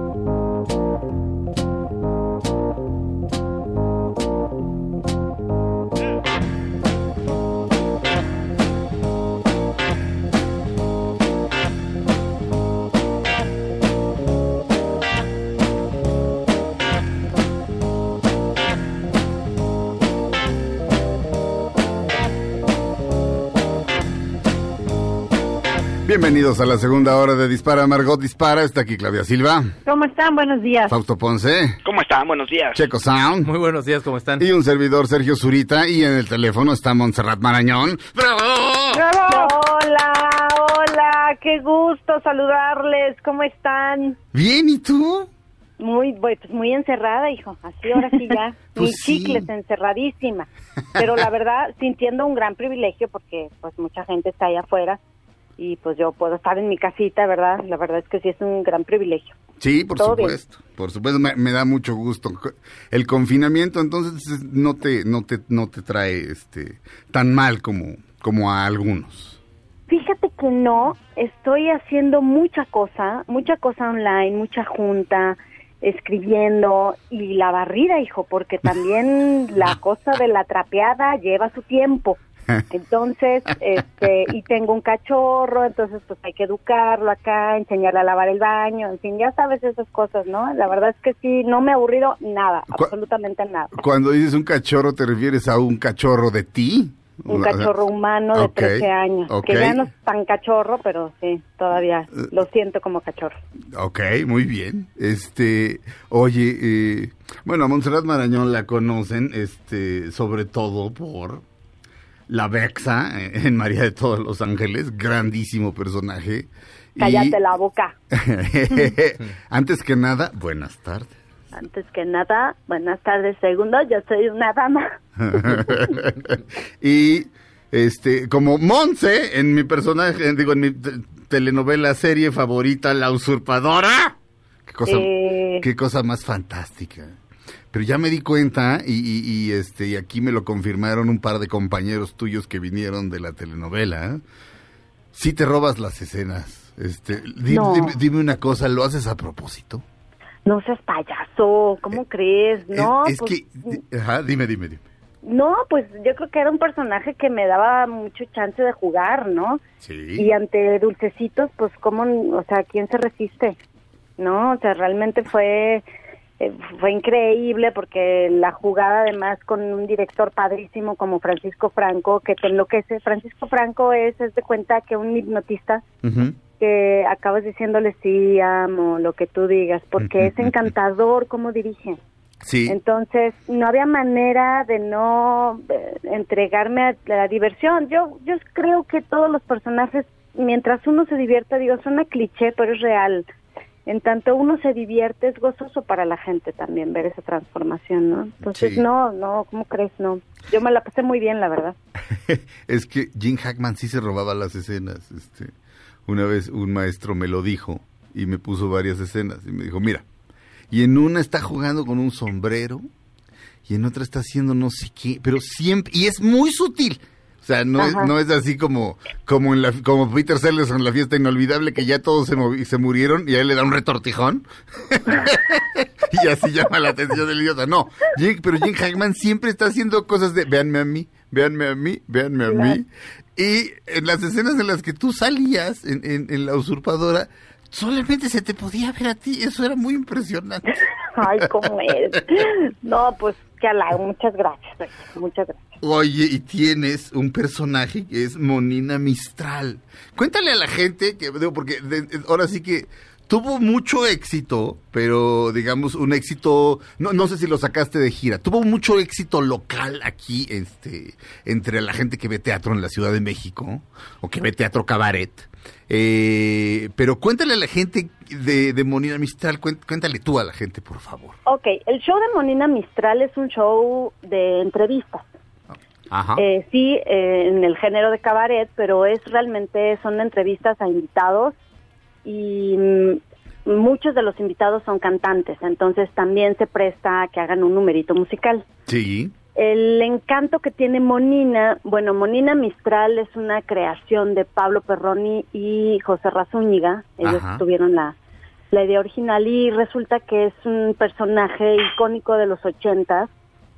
Bienvenidos a la segunda hora de Dispara Margot Dispara. Está aquí Claudia Silva, ¿Cómo están? Buenos días. Fausto Ponce, ¿Cómo están? Buenos días. Checo Sound Muy buenos días, ¿cómo están? y un servidor Sergio Zurita. Y en el teléfono está Montserrat Marañón. ¡Bravo! Hola, hola, qué gusto saludarles, ¿cómo están? Bien, ¿y tú? Muy, pues muy encerrada, hijo, así ahora sí ya, Pues mis sí. chicles encerradísima, pero la verdad sintiendo un gran privilegio porque pues mucha gente está allá afuera y pues yo puedo estar en mi casita, ¿verdad? La verdad es que sí es un gran privilegio. Sí, por Todo bien. supuesto. Por supuesto, me, me da mucho gusto. El confinamiento, entonces, no te, no te, no te trae este tan mal como, como a algunos. Fíjate que no, estoy haciendo mucha cosa, mucha cosa online, mucha junta, escribiendo y la barrida, hijo, porque también la cosa de la trapeada lleva su tiempo. Entonces, este, y tengo un cachorro, entonces pues hay que educarlo acá, enseñarle a lavar el baño, en fin, ya sabes esas cosas, ¿no? La verdad es que sí, no me ha aburrido nada, absolutamente nada. Cuando dices un cachorro, ¿te refieres a un cachorro de ti? Un cachorro humano de Ok, 13 años, que ya no es tan cachorro, pero sí, todavía lo siento como cachorro. Ok, muy bien. Este, oye, eh, bueno, a Montserrat Marañón la conocen, este, sobre todo por la Bexa eh, en María de todos los Ángeles, grandísimo personaje. Y- Cállate la boca. Antes que nada, buenas tardes. Antes que nada, buenas tardes. Segundo, yo soy una dama. y este, como Monse en mi personaje, digo, en mi te- telenovela serie favorita, La Usurpadora. Qué cosa, Eh. qué cosa más fantástica. Pero ya me di cuenta y, y- y, este y aquí me lo confirmaron un par de compañeros tuyos que vinieron de la telenovela. Sí te robas las escenas. Este, di- No. dime, dime una cosa, ¿lo haces a propósito? No seas payaso, ¿cómo crees? No, es, es pues, que, ajá, dime, dime, dime. no, pues yo creo que era un personaje que me daba mucho chance de jugar, ¿no? Sí. Y ante dulcecitos, pues cómo, o sea, ¿quién se resiste? ¿No? O sea, realmente fue eh, fue increíble porque la jugada además con un director padrísimo como Francisco Franco, que te enloquece. Francisco Franco es, es de cuenta que un hipnotista que acabas diciéndole sí, amo, lo que tú digas, porque es encantador cómo dirige. Sí. Entonces, no había manera de no eh, entregarme a la diversión. Yo yo creo que todos los personajes, mientras uno se divierta, digo, suena cliché, pero es real. En tanto uno se divierte, es gozoso para la gente también ver esa transformación, ¿no? Entonces, Sí. no, no, ¿cómo crees? No. Yo me la pasé muy bien, la verdad. es que Jim Hackman sí se robaba las escenas. Este, una vez un maestro me lo dijo y me puso varias escenas y me dijo, mira, y en una está jugando con un sombrero y en otra está haciendo no sé qué, pero siempre, y es muy sutil. O sea, no es, no es así como como en la, como Peter Sellers en la fiesta inolvidable que ya todos se, se murieron y a él le da un retortijón. y así llama la atención del idiota. No, pero Jim Hackman siempre está haciendo cosas de véanme a mí, véanme a mí, véanme a mí. Y en las escenas en las que tú salías en, en- en La Usurpadora, solamente se te podía ver a ti, eso era muy impresionante. Ay, ¿cómo es? No, pues que halago, muchas gracias, muchas gracias. Oye, y tienes un personaje que es Monina Mistral. Cuéntale a la gente que, porque ahora sí que tuvo mucho éxito, pero digamos un éxito, no, no sé si lo sacaste de gira, tuvo mucho éxito local aquí, este, entre la gente que ve teatro en la Ciudad de México, o que ve teatro cabaret. Eh, pero cuéntale a la gente de, de Monina Mistral, cuéntale tú a la gente, por favor. Ok, el show de Monina Mistral es un show de entrevistas. Eh, sí, eh, en el género de cabaret, pero es realmente, son entrevistas a invitados y mm, muchos de los invitados son cantantes, entonces también se presta a que hagan un numerito musical. Sí. El encanto que tiene Monina, bueno, Monina Mistral es una creación de Pablo Perroni y José Razúñiga, ellos Ajá. tuvieron la, la idea original y resulta que es un personaje icónico de los ochentas.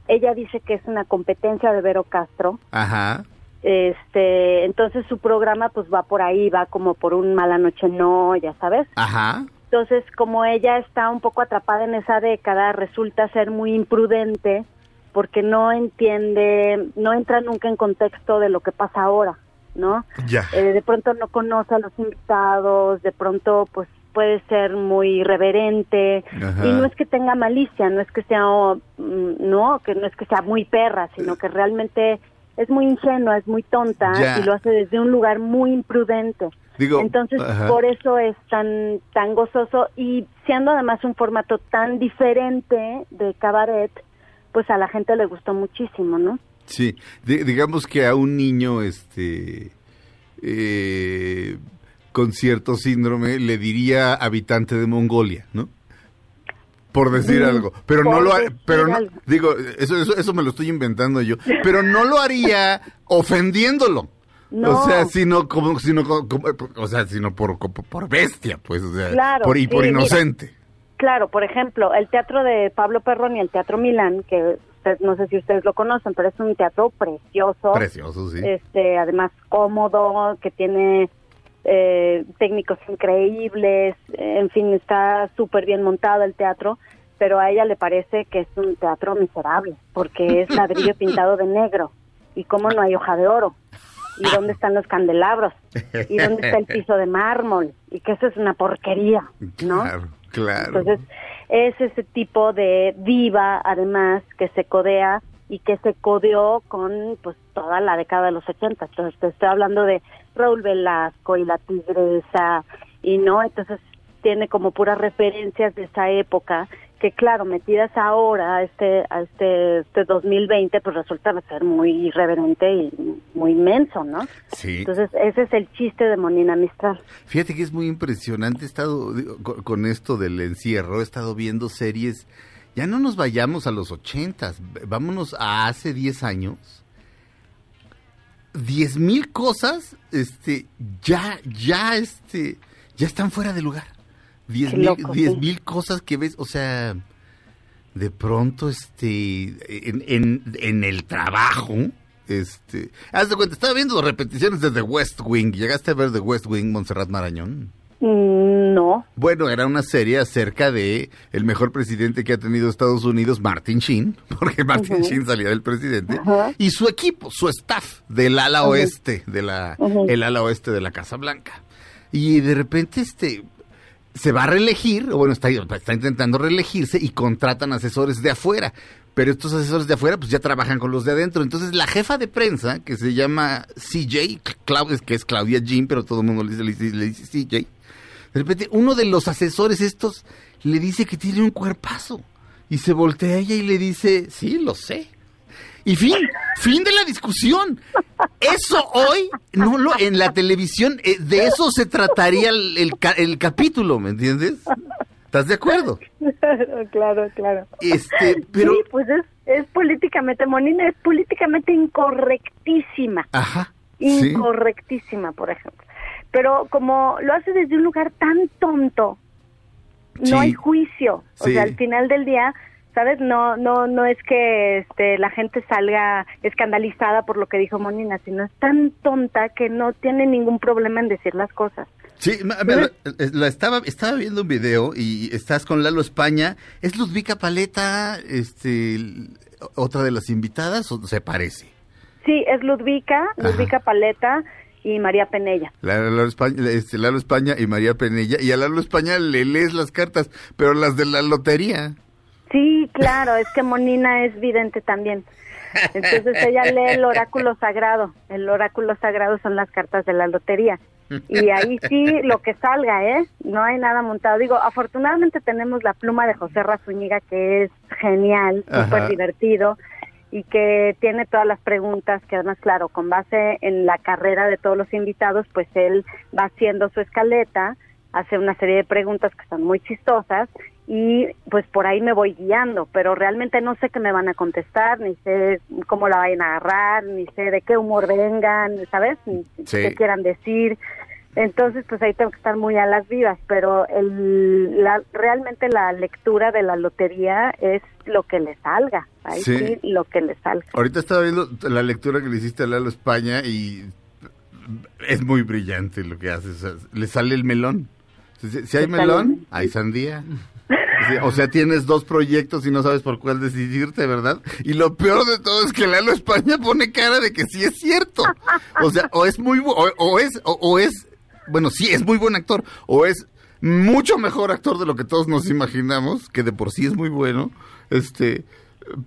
Ella dice que es una competencia de Vero Castro. Ajá. Este, entonces su programa pues va por ahí, va como por un mala noche no, ya sabes. Ajá. Entonces, como ella está un poco atrapada en esa década, resulta ser muy imprudente porque no entiende, no entra nunca en contexto de lo que pasa ahora, ¿no? Ya. Eh, de pronto no conoce a los invitados, de pronto pues puede ser muy irreverente Ajá. y no es que tenga malicia, no es que sea oh, mm, no, que no es que sea muy perra, sino que realmente es muy ingenua, es muy tonta Ya. y lo hace desde un lugar muy imprudente. Digo, Entonces, ajá. por eso es tan tan gozoso y siendo además un formato tan diferente de cabaret, pues a la gente le gustó muchísimo, ¿no? Sí, Di- digamos que a un niño este eh, con cierto síndrome le diría habitante de Mongolia, ¿no? Por decir Mm, algo, pero no lo ha- pero no, digo, eso, eso eso me lo estoy inventando yo, pero no lo haría ofendiéndolo. No. O sea, sino como sino como- como- o sea, sino por por, bestia, pues, o sea, Claro, por y por sí, mira. inocente. Claro, por ejemplo, el teatro de Pablo Perroni, el Teatro Milán, que usted- no sé si ustedes lo conocen, pero es un teatro precioso. Precioso, sí. Este, además cómodo, que tiene eh, técnicos increíbles, en fin, está súper bien montado el teatro, pero a ella le parece que es un teatro miserable, porque es ladrillo pintado de negro. ¿Y cómo no hay hoja de oro? ¿Y dónde están los candelabros? ¿Y dónde está el piso de mármol? Y que eso es una porquería, ¿no? Claro, claro. Entonces, es ese tipo de diva, además, que se codea y que se codeó con pues toda la década de los 80. Entonces, te estoy hablando de Raúl Velasco y La Tigresa, y no, entonces tiene como puras referencias de esa época que claro, metidas ahora a este a este, este 2020 pues resulta ser muy irreverente y muy inmenso, ¿no? Sí. Entonces, ese es el chiste de Monina Mistral. Fíjate que es muy impresionante, he estado con, esto del encierro, he estado viendo series, ya no nos vayamos a los ochentas, vámonos a hace 10 años. Diez mil cosas, este, ya, ya, este, ya están fuera de lugar. Diez mil, loco, diez sí. mil cosas que ves, o sea, de pronto, este, en, en, en el trabajo, este, haz de cuenta, estaba viendo repeticiones de The West Wing, ¿llegaste a ver The West Wing, Montserrat Marañón? Mm, No. Bueno, era una serie acerca de el mejor presidente que ha tenido Estados Unidos, Martin Sheen, porque Martin Ujú. Sheen salía del presidente, y su equipo, su staff del ala oeste, de la, el ala oeste de la Casa Blanca. Y de repente, este, se va a reelegir, o bueno, está, está intentando reelegirse y contratan asesores de afuera. Pero estos asesores de afuera, pues ya trabajan con los de adentro. Entonces, la jefa de prensa, que se llama CJ, Clau- que es Claudia Jean, pero todo el mundo le dice, le dice, le dice CJ. De repente, uno de los asesores estos le dice que tiene un cuerpazo. Y se voltea a ella y le dice, sí, lo sé. Y fin, fin de la discusión. Eso hoy, no lo, en la televisión, eh, de eso se trataría el, el ca- el capítulo, ¿me entiendes? ¿Estás de acuerdo? Claro, claro, claro. Este, pero... Sí, pues es, es políticamente, Monina es políticamente incorrectísima. Ajá. sí. Incorrectísima, por ejemplo. Pero como lo hace desde un lugar tan tonto, no hay juicio. O sea, al final del día, ¿sabes? No, no, no es que este, la gente salga escandalizada por lo que dijo Monina, sino es tan tonta que no tiene ningún problema en decir las cosas. Sí, eh, la estaba, estaba viendo un video y estás con Lalo España. ¿Es Ludvika Paleta este, otra de las invitadas o se parece? Sí, es Ludvika, Ludvika Paleta y María Penella. La- Lalo España, este, Lalo España y María Penella. Y a Lalo España le lees las cartas, pero las de la lotería. Sí, claro, es que Monina es vidente también. Entonces ella lee el oráculo sagrado. El oráculo sagrado son las cartas de la lotería. Y ahí sí, lo que salga, ¿eh? No hay nada montado. Digo, afortunadamente tenemos la pluma de José Razúñiga, que es genial, súper divertido y que tiene todas las preguntas, que además, claro, con base en la carrera de todos los invitados, pues él va haciendo su escaleta, hace una serie de preguntas que son muy chistosas y pues por ahí me voy guiando, pero realmente no sé qué me van a contestar, ni sé cómo la vayan a agarrar, ni sé de qué humor vengan, ¿sabes? Ni Sí. qué quieran decir. Entonces, pues ahí tengo que estar muy a las vivas, pero el, la, realmente la lectura de la lotería es lo que le salga, ahí Sí. sí, lo que le salga. Ahorita estaba viendo la lectura que le hiciste a Lalo España y es muy brillante lo que hace. o sea, le sale el melón. Si, si hay melón, el- hay sandía. O sea, tienes dos proyectos y no sabes por cuál decidirte, ¿verdad? Y lo peor de todo es que Lalo España pone cara de que sí es cierto. O sea, o es muy o, o es o, o es bueno, sí es muy buen actor o es mucho mejor actor de lo que todos nos imaginamos, que de por sí es muy bueno. Este,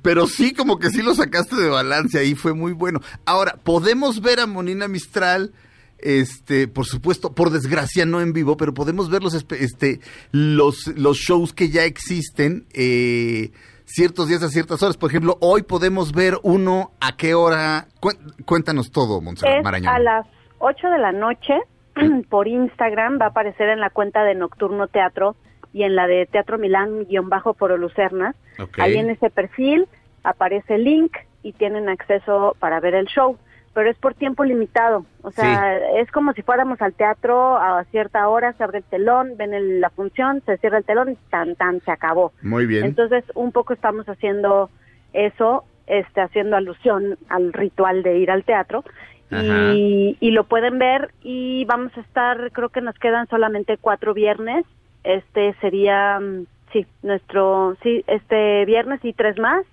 pero sí como que sí lo sacaste de balance ahí fue muy bueno. Ahora, podemos ver a Monina Mistral este, por supuesto, por desgracia no en vivo, pero podemos ver los este los los shows que ya existen eh, ciertos días a ciertas horas. Por ejemplo, hoy podemos ver uno a qué hora. Cué- Cuéntanos todo, Montserrat Marañón. a las 8 de la noche por Instagram, va a aparecer en la cuenta de Nocturno Teatro y en la de Teatro Milán guion bajo por Lucerna. Ok. Ahí en ese perfil aparece el link y tienen acceso para ver el show, pero es por tiempo limitado. O sea, es como si fuéramos al teatro a cierta hora, se abre el telón, ven el- la función, se cierra el telón y tan tan se acabó. Muy bien. Entonces, un poco estamos haciendo eso, este, haciendo alusión al ritual de ir al teatro. Y, y lo pueden ver y vamos a estar, creo que nos quedan solamente cuatro viernes. Este sería, mm, sí, nuestro, sí, este viernes y tres más.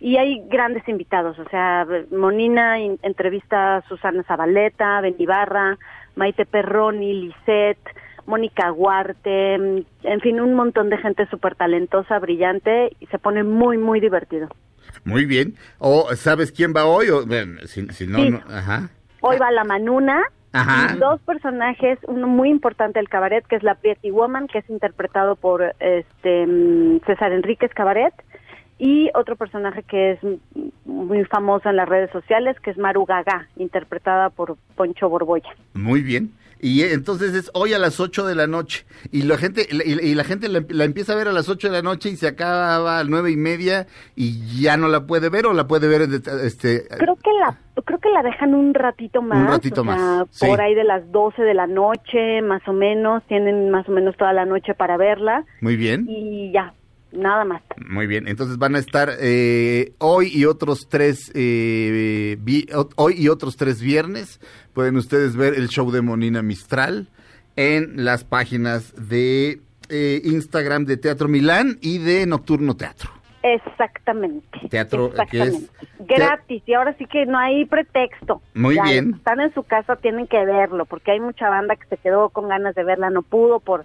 Y hay grandes invitados, o sea, Monina in- entrevista a Susana Zabaleta, Bendibarra, Maite Perroni, Lisette, Mónica Huarte, mm, en fin, un montón de gente súper talentosa, brillante, y se pone muy, muy divertido. Muy bien. O ¿sabes quién va hoy? O, bueno, si, si no, Sí. no- ajá. Hoy va la Manuna, Ajá. y dos personajes, uno muy importante del cabaret, que es la Pretty Woman, que es interpretado por este mm, César Enríquez Cabaret, y otro personaje que es muy famoso en las redes sociales, que es Maru Gaga, interpretada por Poncho Borbolla. Muy bien. Y eh, entonces es hoy a las 8 de la noche. Y la gente, y, y la, gente la, la empieza a ver a las 8 de la noche y se acaba a las nueve y media y ya no la puede ver o la puede ver este Creo que la creo que la dejan un ratito más, ratito o sea, más, sí. por ahí de las 12 de la noche, más o menos, tienen más o menos toda la noche para verla muy bien. y ya, nada más. Muy bien, entonces van a estar eh, hoy y otros tres eh, vi- hoy y otros tres viernes. Pueden ustedes ver el show de Monina Mistral en las páginas de eh, Instagram de Teatro Milán y de Nocturno Teatro. Exactamente. Teatro eh, que es. Gratis, y ahora sí que no hay pretexto. Muy Ya, bien. Están en su casa, tienen que verlo, porque hay mucha banda que se quedó con ganas de verla, no pudo por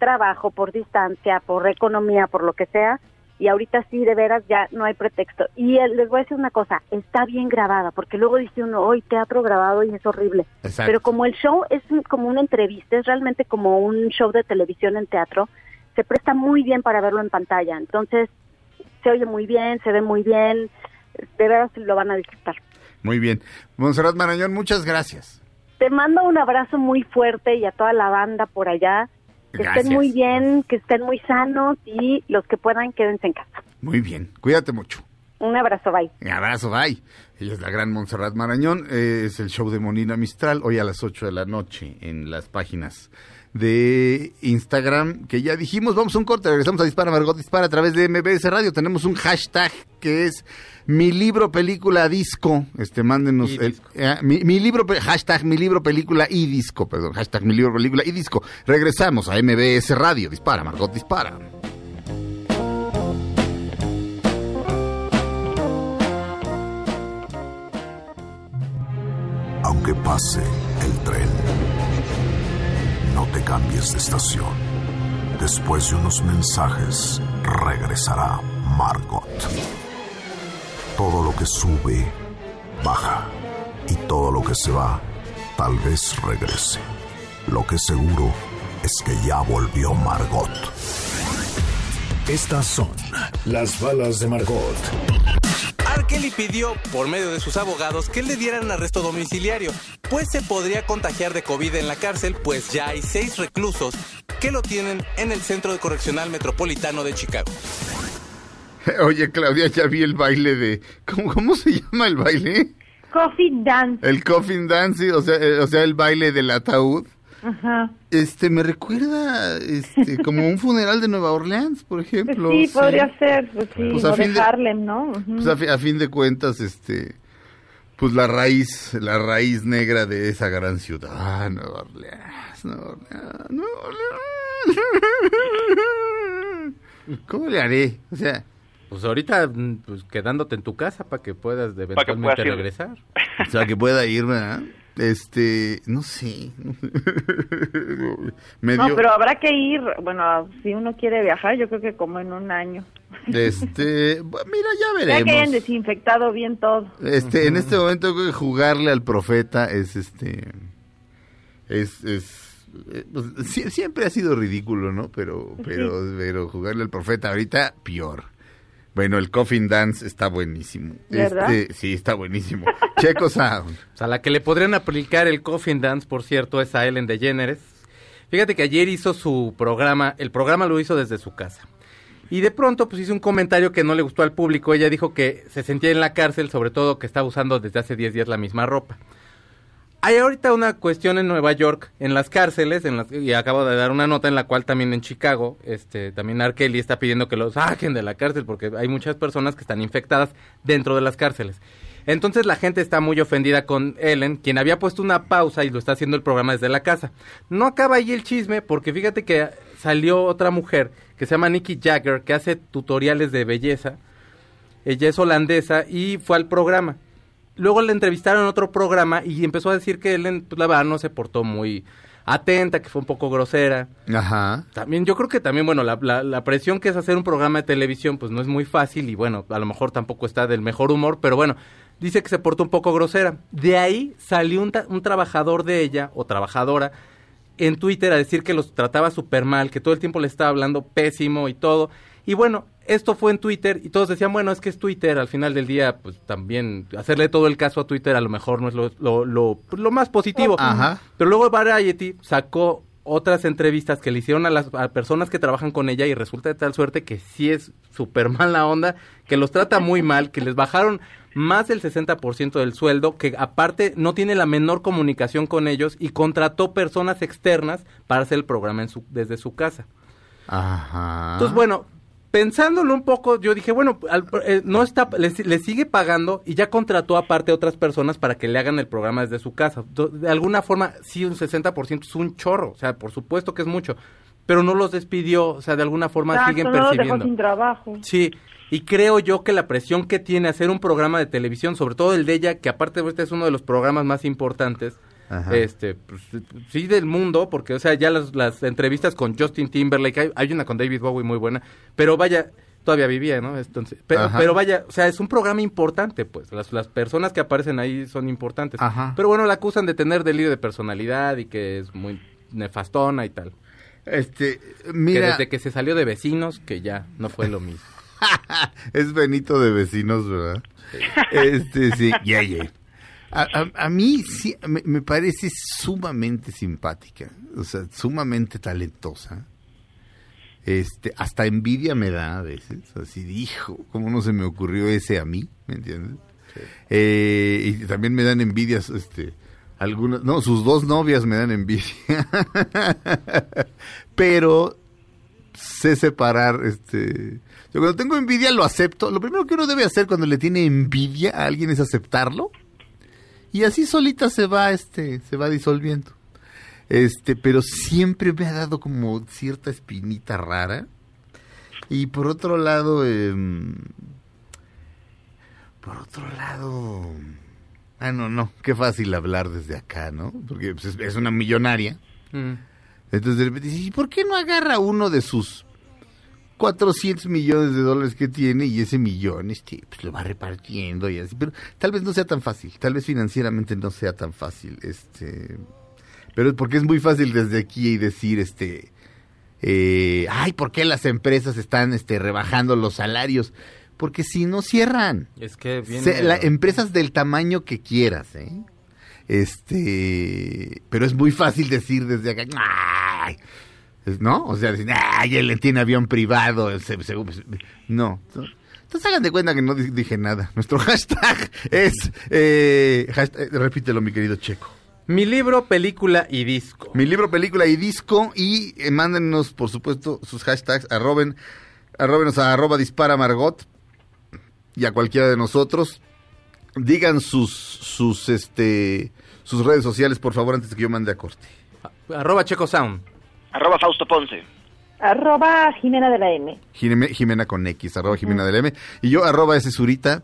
trabajo, por distancia, por economía, por lo que sea, y ahorita sí, de veras, ya no hay pretexto. Y les voy a decir una cosa, está bien grabada, porque luego dice uno, hoy teatro grabado y es horrible. Exacto. Pero como el show es como una entrevista, es realmente como un show de televisión en teatro, se presta muy bien para verlo en pantalla. Entonces, se oye muy bien, se ve muy bien, de veras lo van a disfrutar. Muy bien. Monserrat Marañón, muchas gracias. Te mando un abrazo muy fuerte y a toda la banda por allá. Que Gracias. estén muy bien, que estén muy sanos y los que puedan quédense en casa. Muy bien. Cuídate mucho. Un abrazo, bye. Un abrazo, bye. Ella es la gran Montserrat Marañón. eh, es el show de Monina Mistral, hoy a las 8 de la noche en las páginas de Instagram, que ya dijimos, vamos a un corte, regresamos a Dispara Margot Dispara a través de MBS Radio. Tenemos un hashtag que es mi libro, película, disco. Este, mándenos el- eh, mi, mi libro, hashtag mi libro, película y disco, perdón, hashtag mi libro, película y disco. Regresamos a MBS Radio. Dispara, Margot Dispara. Aunque pase el tren, no te cambies de estación. Después de unos mensajes, regresará Margot. Todo lo que sube, baja. Y todo lo que se va, tal vez regrese. Lo que seguro es que ya volvió Margot. Estas son las balas de Margot. Kelly pidió, por medio de sus abogados, que le dieran arresto domiciliario, pues se podría contagiar de COVID en la cárcel, pues ya hay seis reclusos que lo tienen en el Centro de Correccional Metropolitano de Chicago. Oye, Claudia, ya vi el baile de... ¿Cómo, cómo se llama el baile? Coffee Dance. El coffin dance, sí, o sea, eh, o sea, el baile del ataúd. Ajá. Este, me recuerda, este, como un funeral de Nueva Orleans, por Pues ejemplo. sí, podría ser, pues sí, Pues a fin de Harlem, ¿no? Pues a, fi- a fin de cuentas, este, pues la raíz, la raíz negra de esa gran ciudad. Ah, Nueva Orleans, Nueva Orleans, Nueva Orleans. ¿Cómo le haré? O sea, Pues ahorita, mm, pues quedándote en tu casa para que puedas de que eventualmente regresar. o sea, que pueda ir, ¿verdad? Este, no sé. Medio, No, pero habrá que ir, bueno, si uno quiere viajar, yo creo que como en un año. este, mira, ya Ya que hayan veremos. desinfectado bien todo. Este, en este momento creo que jugarle al profeta es este es es eh, pues, sie- siempre ha sido ridículo, ¿no? Pero pero pero jugarle al profeta ahorita peor. Bueno, el coffin dance está buenísimo. ¿Verdad? Este, sí, está buenísimo. Checo Sound. O sea, la que le podrían aplicar el Coffin Dance, por cierto, es a Ellen DeGeneres. Fíjate que ayer hizo su programa, el programa lo hizo desde su casa. Y de pronto, pues hizo un comentario que no le gustó al público. Ella dijo que se sentía en la cárcel, sobre todo que estaba usando desde hace 10 días la misma ropa. Hay ahorita una cuestión en Nueva York, en las cárceles, en las, y acabo de dar una nota en la cual también en Chicago, este, también R. Kelly está pidiendo que los saquen de la cárcel porque hay muchas personas que están infectadas dentro de las cárceles. Entonces la gente está muy ofendida con Ellen, quien había puesto una pausa y lo está haciendo el programa desde la casa. No acaba ahí el chisme porque fíjate que salió otra mujer que se llama Nikki Jagger, que hace tutoriales de belleza. Ella es holandesa y fue al programa. Luego le entrevistaron en otro programa y empezó a decir que Ellen, pues la verdad, no se portó muy atenta, que fue un poco grosera. Ajá. También, yo creo que también, bueno, la, la, la presión que es hacer un programa de televisión, pues no es muy fácil y bueno, a lo mejor tampoco está del mejor humor, pero bueno, dice que se portó un poco grosera. De ahí salió un, un trabajador de ella, o trabajadora, en Twitter a decir que los trataba súper mal, que todo el tiempo le estaba hablando pésimo y todo. Y bueno, esto fue en Twitter y todos decían, bueno, es que es Twitter, al final del día, pues también hacerle todo el caso a Twitter a lo mejor no es lo, lo, lo, lo más positivo. Ajá. Pero luego Variety sacó otras entrevistas que le hicieron a las a personas que trabajan con ella y resulta de tal suerte que sí es súper mala onda, que los trata muy mal, que les bajaron más del 60% del sueldo, que aparte no tiene la menor comunicación con ellos y contrató personas externas para hacer el programa en su, desde su casa. Ajá. Entonces, bueno, pensándolo un poco, yo dije, bueno, al- eh, no está, le, si- le sigue pagando y ya contrató aparte a otras personas para que le hagan el programa desde su casa. De alguna forma, sí, un 60% es un chorro, o sea, por supuesto que es mucho, pero no los despidió, o sea, de alguna forma Exacto, siguen no percibiendo. sin trabajo. Sí, y creo yo que la presión que tiene hacer un programa de televisión, sobre todo el de ella, que aparte este es uno de los programas más importantes, Ajá. este, pues, sí del mundo, porque, o sea, ya las, las entrevistas con Justin Timberlake, hay, hay una con David Bowie muy buena, pero vaya, todavía vivía, ¿no? Entonces, pero, vaya, o sea, es un programa importante, pues, las, las personas que aparecen ahí son importantes. Ajá. Pero bueno, la acusan de tener delirio de personalidad y que es muy nefastona y tal. Este, Que mira, desde que se salió de vecinos, que ya no fue lo mismo. es Benito de vecinos, ¿verdad? Este, sí, ya, ya. A, a- a mí sí, me, me parece sumamente simpática, o sea, sumamente talentosa. Este, hasta envidia me da a veces, así dijo, ¿cómo no se me ocurrió ese a mí? ¿Me entiendes? Eh, y también me dan envidias, este, algunas, no, sus dos novias me dan envidia. Pero sé separar, este, yo cuando tengo envidia lo acepto. Lo primero que uno debe hacer cuando le tiene envidia a alguien es aceptarlo. Y así solita se va, este, se va disolviendo. Este, pero siempre me ha dado como cierta espinita rara. Y por otro lado, em, por otro lado, ah, no, no, qué fácil hablar desde acá, ¿no? Porque pues, es, una millonaria. Mm. Entonces de repente ¿y por qué no agarra uno de sus 400 millones de dólares que tiene y ese millón este, pues, lo va repartiendo y así? Pero tal vez no sea tan fácil, tal vez financieramente no sea tan fácil. este Pero porque es muy fácil desde aquí y decir, este, eh, ay, ¿por qué las empresas están este, rebajando los salarios? Porque si no cierran. Es que viene... Se- la- empresas del tamaño que quieras, ¿eh? Este, pero es muy fácil decir desde acá, ¡ay! ¿No? O sea, decir, ¡ay! Él tiene avión privado. se- se- no. Entonces hagan de cuenta que no di- dije nada. Nuestro hashtag es, eh, hashtag- eh, repítelo, mi querido Checo. Mi libro, película y disco. Mi libro, película y disco. Y eh, mándenos, por supuesto, sus hashtags. Arroben, arrobenos a arroba dispara Margot. Y a cualquiera de nosotros. Digan sus, sus, este, sus redes sociales, por favor, antes de que yo mande a corte. Arroba Checo Sound. Arroba Fausto Ponce. Arroba Jimena de la M. Jimena, Jimena con X, arroba Jimena del M. Y yo, arroba ese Zurita.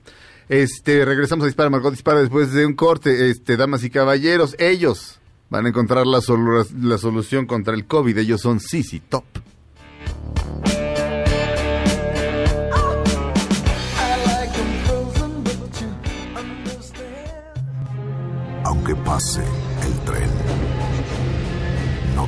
Este, regresamos a Dispara, Margot Dispara después de un corte. Este, damas y caballeros, ellos van a encontrar la, solu- la solución contra el COVID. Ellos son Sisi Top. Aunque pase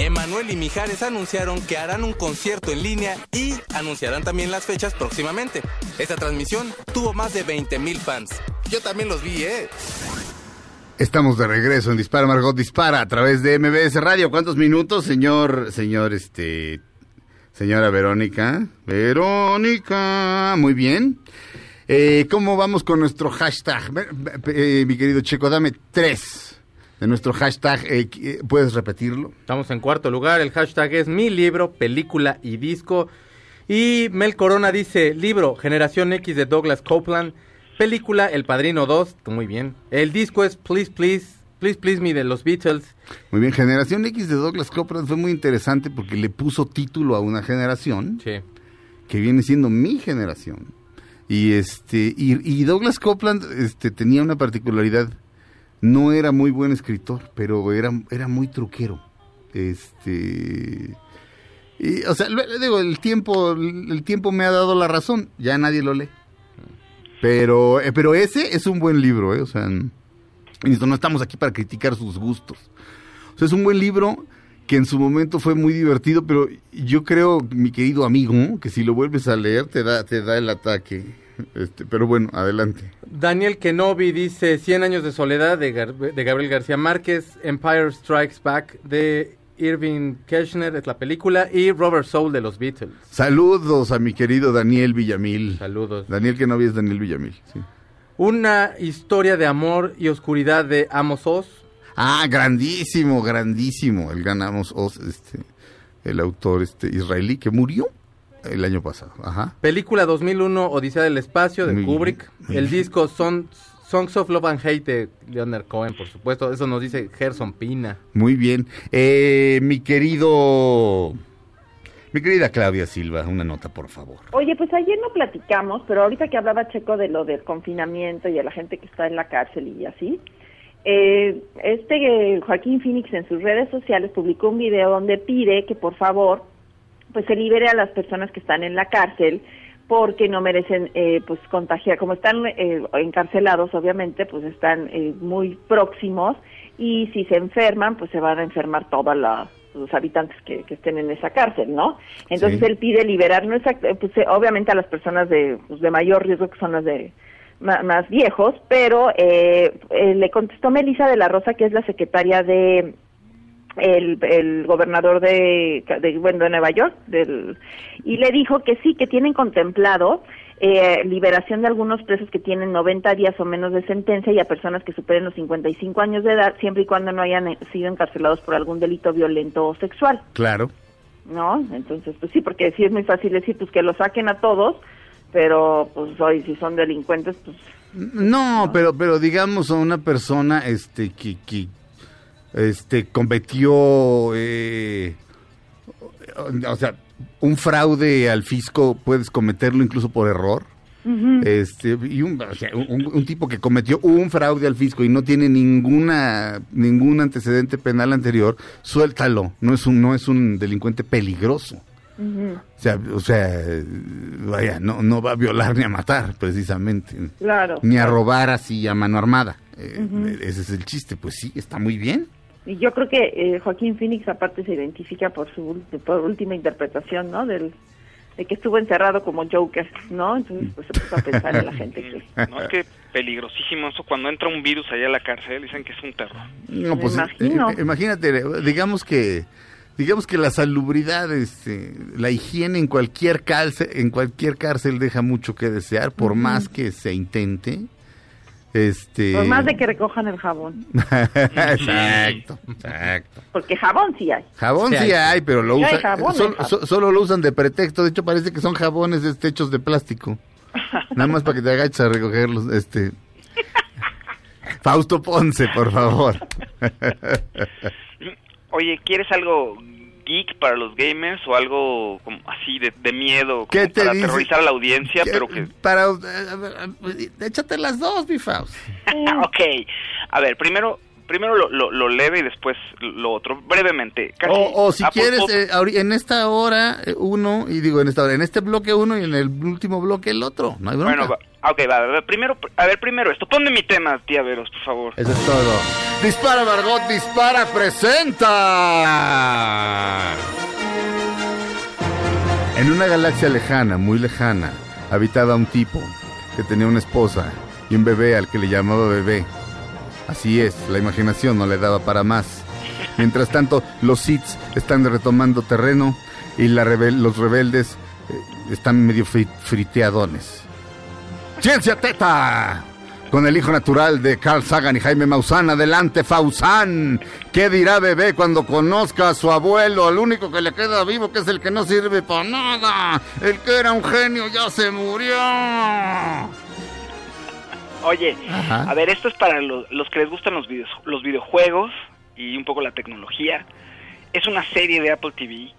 Emanuel y Mijares anunciaron que harán un concierto en línea y anunciarán también las fechas próximamente. Esta transmisión tuvo más de 20 mil fans. Yo también los vi, ¿eh? Estamos de regreso en Dispara, Margot Dispara a través de MBS Radio. ¿Cuántos minutos, señor, señor, este, señora Verónica? Verónica, muy bien. Eh, ¿Cómo vamos con nuestro hashtag? Eh, mi querido Checo, dame tres de nuestro hashtag. Eh, eh, ¿Puedes repetirlo? Estamos en cuarto lugar. El hashtag es mi libro, película y disco. Y Mel Corona dice, libro, Generación X de Douglas Copeland. Película, El Padrino 2. Muy bien. El disco es Please, Please, Please, Please Me de los Beatles. Muy bien, Generación X de Douglas Copeland fue muy interesante porque le puso título a una generación Sí. que viene siendo mi generación. Y este y, y Douglas Copeland este tenía una particularidad. No era muy buen escritor, pero era era muy truquero. Este y, o sea, lo- digo, el tiempo el tiempo me ha dado la razón, ya nadie lo lee. Pero eh, pero ese es un buen libro, ¿eh? O sea, no estamos aquí para criticar sus gustos. O sea, es un buen libro que en su momento fue muy divertido, pero yo creo, mi querido amigo, que si lo vuelves a leer te da, te da el ataque. Este, pero bueno, adelante. Daniel Kenobi dice 100 años de soledad de, Gar- de Gabriel García Márquez, Empire Strikes Back de Irving Kirchner es la película y Robert Soul de los Beatles. Saludos a mi querido Daniel Villamil. Saludos. Daniel no es Daniel Villamil. sí. Una historia de amor y oscuridad de Amos Oz. Ah, grandísimo, grandísimo. El ganamos Oz, este, el autor este israelí que murió el año pasado. Ajá. Película 2001 Odisea del Espacio de Muy Kubrick. El disco Son- Songs of Love and Hate de Leonard Cohen, por supuesto. Eso nos dice Gerson Pina. Muy bien. Eh, mi querido, mi querida Claudia Silva, una nota, por favor. Oye, pues ayer no platicamos, pero ahorita que hablaba Checo de lo del confinamiento y de la gente que está en la cárcel y así, eh, este eh, Joaquín Phoenix en sus redes sociales publicó un video donde pide que por favor pues se libere a las personas que están en la cárcel porque no merecen eh, pues contagiar, como están eh, encarcelados obviamente, pues están eh, muy próximos y si se enferman, pues se van a enfermar todos los habitantes que, que estén en esa cárcel, ¿no? Entonces Sí. él pide liberar, no eh, pues, obviamente a las personas de, pues, de mayor riesgo que son las de más viejos, pero eh, eh, le contestó Melissa de la Rosa, que es la secretaria de el, el gobernador de, de, bueno, de Nueva York, del, y le dijo que sí, que tienen contemplado eh, liberación de algunos presos que tienen 90 días o menos de sentencia y a personas que superen los 55 años de edad, siempre y cuando no hayan eh, sido encarcelados por algún delito violento o sexual, Claro. ¿no? Entonces, pues sí, porque sí es muy fácil decir, pues que lo saquen a todos, pero pues hoy si son delincuentes, pues No, pero pero digamos a una persona este que, que este cometió eh, o sea, un fraude al fisco puedes cometerlo incluso por error. Este, y un, o sea, un, un tipo que cometió un fraude al fisco y no tiene ninguna ningún antecedente penal anterior, suéltalo. No es un no es un delincuente peligroso. O sea, o sea, vaya, no no va a violar ni a matar precisamente. claro. Ni a robar así a mano armada. Eh. Ese es el chiste. Pues sí, está muy bien. Y yo creo que eh, Joaquín Phoenix aparte se identifica por su por última interpretación, ¿no? Del de que estuvo encerrado como Joker, ¿no? Entonces pues se puso a pensar en la gente que No, es que peligrosísimo eso. Cuando entra un virus allá a la cárcel, dicen que es un terror. No, pues eh, imagino. eh, imagínate, digamos que digamos que la salubridad, este, la higiene en cualquier cárcel, en cualquier cárcel deja mucho que desear, por más que se intente. Este por más de que recojan el jabón, exacto, exacto. porque jabón sí hay. Jabón sí, Sí hay, hay. pero lo Sí usan, jabón, sol- hay jabón. so- solo lo usan de pretexto. De hecho, parece que son jabones este, hechos de plástico. Nada más para que te agaches a recogerlos. Este. Fausto Ponce, por favor. Oye, ¿quieres algo geek para los gamers o algo como así de, de miedo ¿Qué como para dice? aterrorizar a la audiencia, ¿Qué- pero que... Para, eh, eh, échate las dos, mi Faust. ok, a ver, primero primero lo, lo, lo leve y después lo otro, brevemente. Casi O, o si quieres, eh, en esta hora eh, uno, y digo en esta hora, en este bloque uno y en el último bloque el otro. No hay bronca. Bueno, va, ok, va, a ver, primero, a ver, primero esto, ponme mi tema, tía Veros, por favor. Eso es todo. Dispara, Margot, dispara, presenta. En una galaxia lejana, muy lejana, habitaba un tipo que tenía una esposa y un bebé al que le llamaba bebé. Así es, la imaginación no le daba para más. Mientras tanto, los Sith están retomando terreno y los rebeldes eh, están medio fri- friteadones. ¡Ciencia Teta! Con el hijo natural de Carl Sagan y Jaime Maussan. Adelante, Fausán. ¿Qué dirá bebé cuando conozca a su abuelo? Al único que le queda vivo, que es el que no sirve para nada. El que era un genio ya se murió. Oye, Ajá. a ver, esto es para lo- los que les gustan los, videos, los videojuegos y un poco la tecnología. Es una serie de Apple TV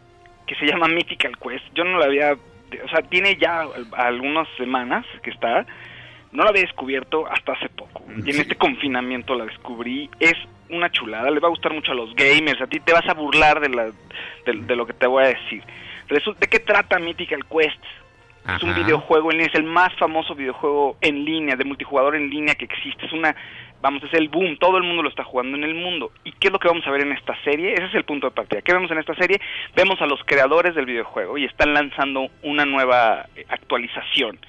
que se llama Mythical Quest. Yo no la había, o sea, tiene ya al- algunas semanas que está. No la había descubierto hasta hace poco. Y en Sí. este confinamiento la descubrí. Es una chulada, le va a gustar mucho a los gamers. A ti te vas a burlar de, la, de, de lo que te voy a decir. Resulta, ¿de qué trata Mythical Quest? Es un videojuego en línea, es el más famoso videojuego en línea, de multijugador en línea que existe. Es una, vamos, es el boom, todo el mundo lo está jugando en el mundo. ¿Y qué es lo que vamos a ver en esta serie? Ese es el punto de partida. ¿Qué vemos en esta serie? Vemos a los creadores del videojuego y están lanzando una nueva eh, actualización.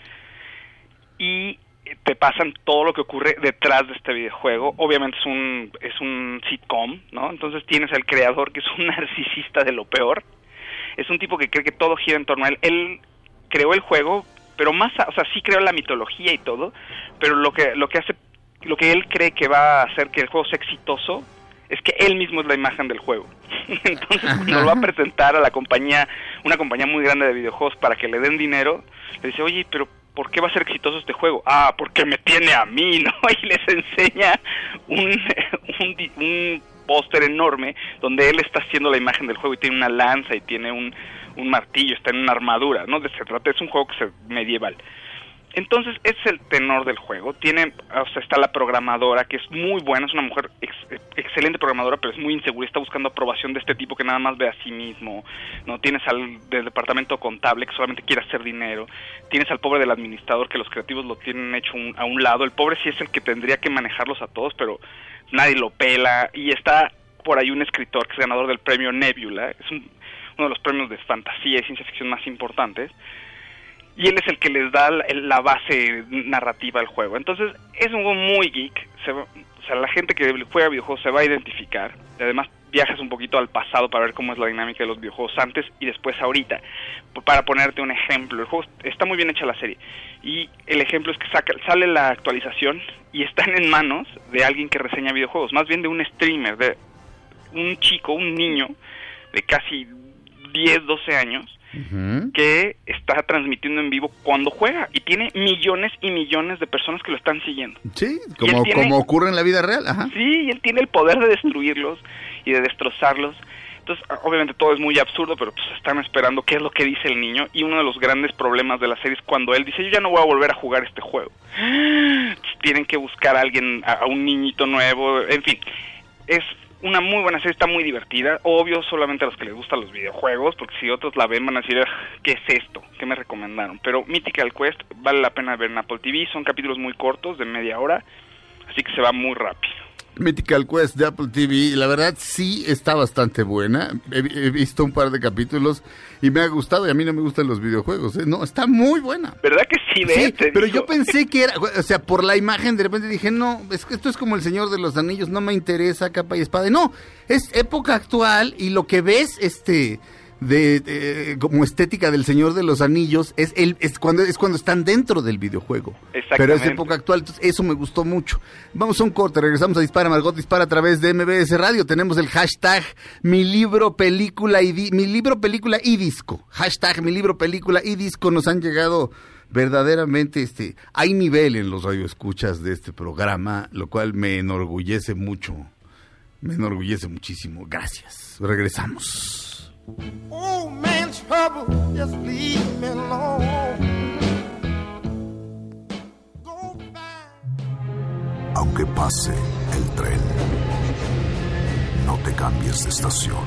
Y eh, te pasan todo lo que ocurre detrás de este videojuego. Obviamente es un, es un sitcom, ¿no? Entonces tienes al creador que es un narcisista de lo peor. Es un tipo que cree que todo gira en torno a él. Él creó el juego, pero más, o sea, sí creó la mitología y todo, pero lo que lo que hace lo que él cree que va a hacer que el juego sea exitoso es que él mismo es la imagen del juego. Entonces, cuando lo va a presentar a la compañía, una compañía muy grande de videojuegos para que le den dinero, le dice, "Oye, pero ¿por qué va a ser exitoso este juego? Ah, porque me tiene a mí, ¿no? Y les enseña un, un, un póster enorme donde él está haciendo la imagen del juego y tiene una lanza y tiene un, un martillo, está en una armadura, ¿no? De se trata, es un juego que se, medieval. Entonces, ese es el tenor del juego. Tiene, o sea, está la programadora, que es muy buena, es una mujer ex- excelente programadora, pero es muy insegura, está buscando aprobación de este tipo que nada más ve a sí mismo. No tienes al del departamento contable que solamente quiere hacer dinero. Tienes al pobre del administrador que los creativos lo tienen hecho un- a un lado. El pobre sí es el que tendría que manejarlos a todos, pero nadie lo pela. Y está por ahí un escritor que es ganador del premio Nebula, es un- uno de los premios de fantasía y ciencia ficción más importantes y él es el que les da la, base narrativa al juego. Entonces, es un juego muy geek. O sea, la gente que juega videojuegos se va a identificar. Y además, viajas un poquito al pasado para ver cómo es la dinámica de los videojuegos antes y después ahorita. Para ponerte un ejemplo, el juego está muy bien hecha la serie. Y el ejemplo es que saca, sale la actualización y están en manos de alguien que reseña videojuegos. Más bien de un streamer, de un chico, un niño de casi 10, 12 años que está transmitiendo en vivo cuando juega y tiene millones y millones de personas que lo están siguiendo. Sí, como, tiene- como ocurre en la vida real. Ajá. Sí, y él tiene el poder de destruirlos y de destrozarlos. Entonces, obviamente todo es muy absurdo, pero pues están esperando qué es lo que dice el niño. Y uno de los grandes problemas de la serie es cuando él dice, yo ya no voy a volver a jugar este juego. Entonces, tienen que buscar a alguien, a, a un niñito nuevo, en fin. Es una muy buena serie, está muy divertida. Obvio, solamente a los que les gustan los videojuegos, porque si otros la ven van a decir, "Ugh, ¿qué es esto? ¿Qué me recomendaron? Pero Mythical Quest vale la pena ver en Apple TV, son capítulos muy cortos, de media hora, así que se va muy rápido. Mythical Quest de Apple TV, la verdad sí está bastante buena. He, he visto un par de capítulos y me ha gustado y a mí no me gustan los videojuegos. ¿eh? No, está muy buena. ¿Verdad que sí, Sí, pero digo. yo pensé que era, o sea, por la imagen de repente dije, no, es que esto es como el Señor de los Anillos, no me interesa capa y espada. No, es época actual y lo que ves, este, de, de- como estética del Señor de los Anillos es el, es cuando es cuando están dentro del videojuego. Pero es época actual, entonces eso me gustó mucho. Vamos a un corte, regresamos a Dispara Margot Dispara a través de MBS Radio. Tenemos el hashtag mi libro, película y di- mi libro, película y disco. Hashtag mi libro, película y disco. Nos han llegado verdaderamente, este, hay nivel en los radioescuchas de este programa, lo cual me enorgullece mucho. Me enorgullece muchísimo. Gracias. Regresamos. Oh, man's trouble, just leave me alone. Aunque pase el tren, no te cambies de estación.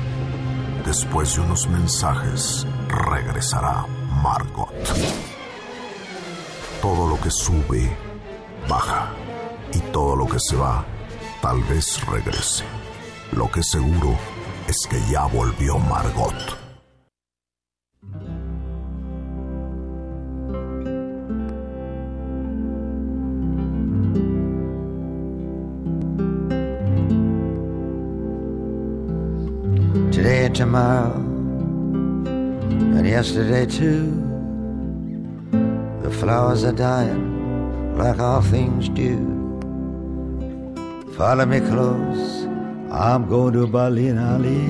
Después de unos mensajes, regresará Margot. Todo lo que sube, baja. Y todo lo que se va, tal vez regrese. Lo que seguro es que ya volvió Margot. today tomorrow, and yesterday too. The flowers are dying like all things do. Follow me close, I'm going to Berlin, Ali.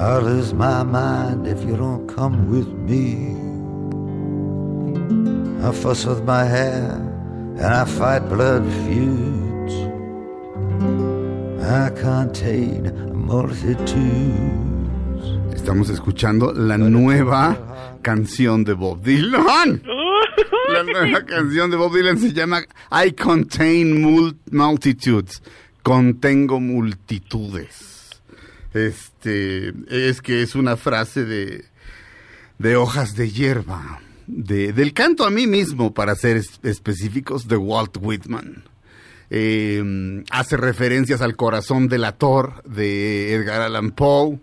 I'll lose my mind if you don't come with me. I fuss with my hair and I fight blood feuds. I contain multitudes. Estamos escuchando la nueva canción de Bob Dylan. La nueva canción de Bob Dylan se llama I Contain Mul- Multitudes. Contengo multitudes. Este, es que es una frase de, de hojas de hierba. De, del canto a mí mismo, para ser es- específicos, de Walt Whitman. Eh, hace referencias al corazón delator de Edgar Allan Poe.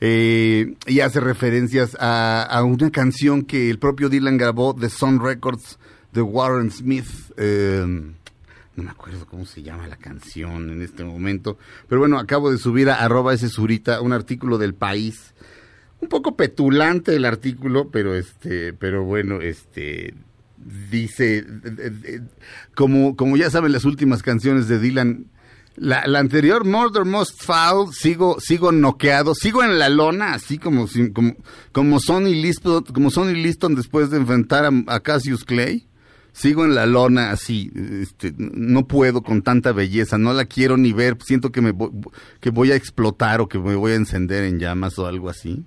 Eh, y hace referencias a, a una canción que el propio Dylan grabó de Sun Records de Warren Smith. eh, no me acuerdo cómo se llama la canción en este momento. Pero bueno, acabo de subir a arroba ese surita un artículo del país. Un poco petulante el artículo, pero este, pero bueno, este dice, eh, eh, como, como ya saben las últimas canciones de Dylan, la, la anterior, Murder Most Foul, sigo, sigo noqueado, sigo en la lona, así como, como, como Sonny Liston, como Sonny Liston después de enfrentar a, a Cassius Clay. Sigo en la lona así, este, no puedo con tanta belleza, no la quiero ni ver, siento que me voy, que voy a explotar o que me voy a encender en llamas o algo así.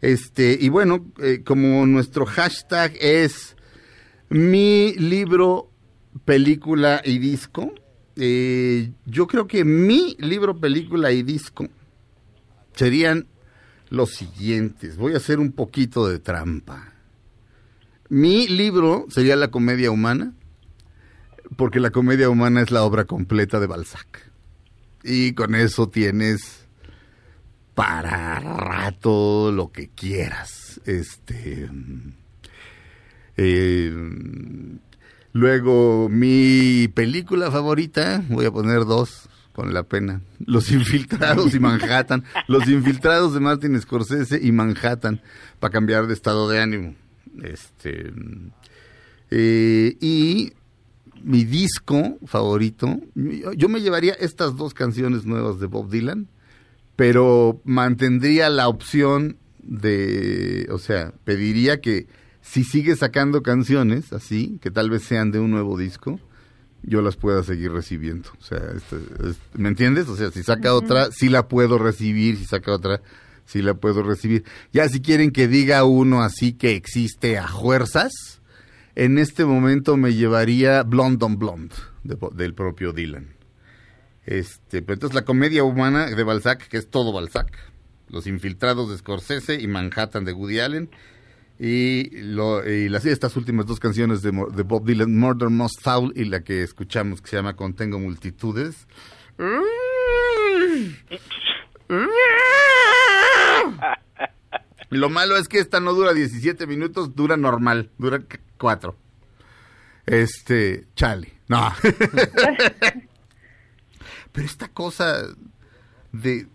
Este, y bueno, eh, como nuestro hashtag es mi libro, película y disco, eh, yo creo que mi libro, película y disco serían los siguientes. Voy a hacer un poquito de trampa. Mi libro sería La comedia humana, porque la comedia humana es la obra completa de Balzac. Y con eso tienes para rato lo que quieras. Este. eh, luego, mi película favorita, voy a poner dos, con la pena. Los Infiltrados y Manhattan. Los Infiltrados de Martin Scorsese y Manhattan, para cambiar de estado de ánimo. Este. eh, y mi disco favorito, yo, yo me llevaría estas dos canciones nuevas de Bob Dylan, pero mantendría la opción de, o sea, pediría que si sigue sacando canciones así, que tal vez sean de un nuevo disco, yo las pueda seguir recibiendo. O sea, este, es- ¿me entiendes? O sea, si saca otra, sí la puedo recibir, si saca otra, sí la puedo recibir. Ya si quieren que diga uno así que existe a fuerzas, en este momento me llevaría Blonde on Blonde, de- del propio Dylan. Este, pero entonces la comedia humana de Balzac, que es todo Balzac. Los infiltrados de Scorsese y Manhattan de Woody Allen. Y, lo, y las, estas últimas dos canciones de, Bob Dylan, Murder Most Foul y la que escuchamos que se llama Contengo Multitudes. Lo malo es que esta no dura 17 minutos, dura normal, dura 4. Este, chale. No. Pero esta cosa de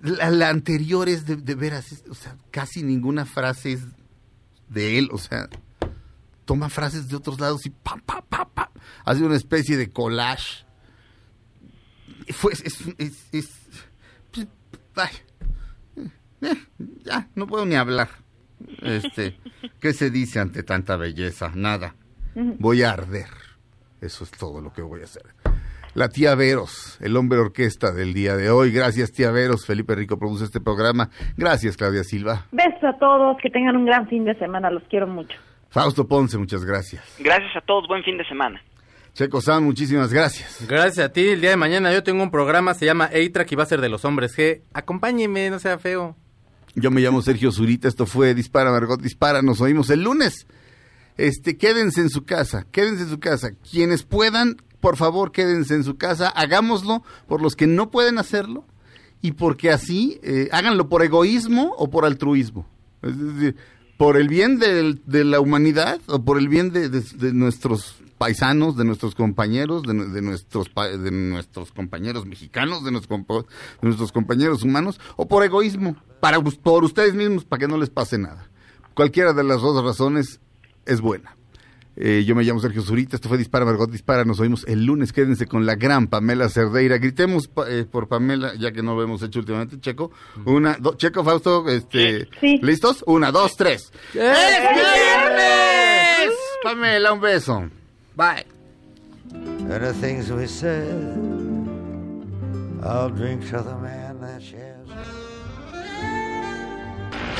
la, la anterior es de, de veras, es- o sea, casi ninguna frase es de él, o sea, toma frases de otros lados y pam, pam, pam, pam, hace una especie de collage. Fue, es, es, es- pues, ay, eh, ya, no puedo ni hablar. Este, ¿qué se dice ante tanta belleza? Nada. Voy a arder. Eso es todo lo que voy a hacer. La tía Veros, el hombre orquesta del día de hoy. Gracias, tía Veros. Felipe Rico produce este programa. Gracias, Claudia Silva. Besos a todos, que tengan un gran fin de semana, los quiero mucho. Fausto Ponce, muchas gracias. Gracias a todos, buen fin de semana. Checo San, muchísimas gracias. Gracias a ti. El día de mañana yo tengo un programa, se llama A-Track y va a ser de los hombres G. Acompáñeme, no sea feo. Yo me llamo Sergio Zurita, esto fue Dispara Margot Dispara, nos oímos el lunes. Este, quédense en su casa, quédense en su casa. Quienes puedan, por favor, quédense en su casa, hagámoslo por los que no pueden hacerlo y porque así, eh, háganlo por egoísmo o por altruismo. Es decir, por el bien de, la humanidad o por el bien de, nuestros paisanos, de nuestros compañeros, de, nu- de nuestros de nuestros compañeros mexicanos, de nuestros, de nuestros compañeros humanos, o por egoísmo, para por ustedes mismos, para que no les pase nada. Cualquiera de las dos razones es buena. Eh, yo me llamo Sergio Zurita, esto fue Dispara Margot Dispara, nos oímos el lunes, quédense con la gran Pamela Cerdeira, gritemos pa- eh, por Pamela, ya que no lo hemos hecho últimamente, Checo, una, do- Checo, Fausto, este, ¿listos? Una, dos, tres. ¡Es viernes! Pamela, un beso. Bye. And the things we said, I'll drink to the man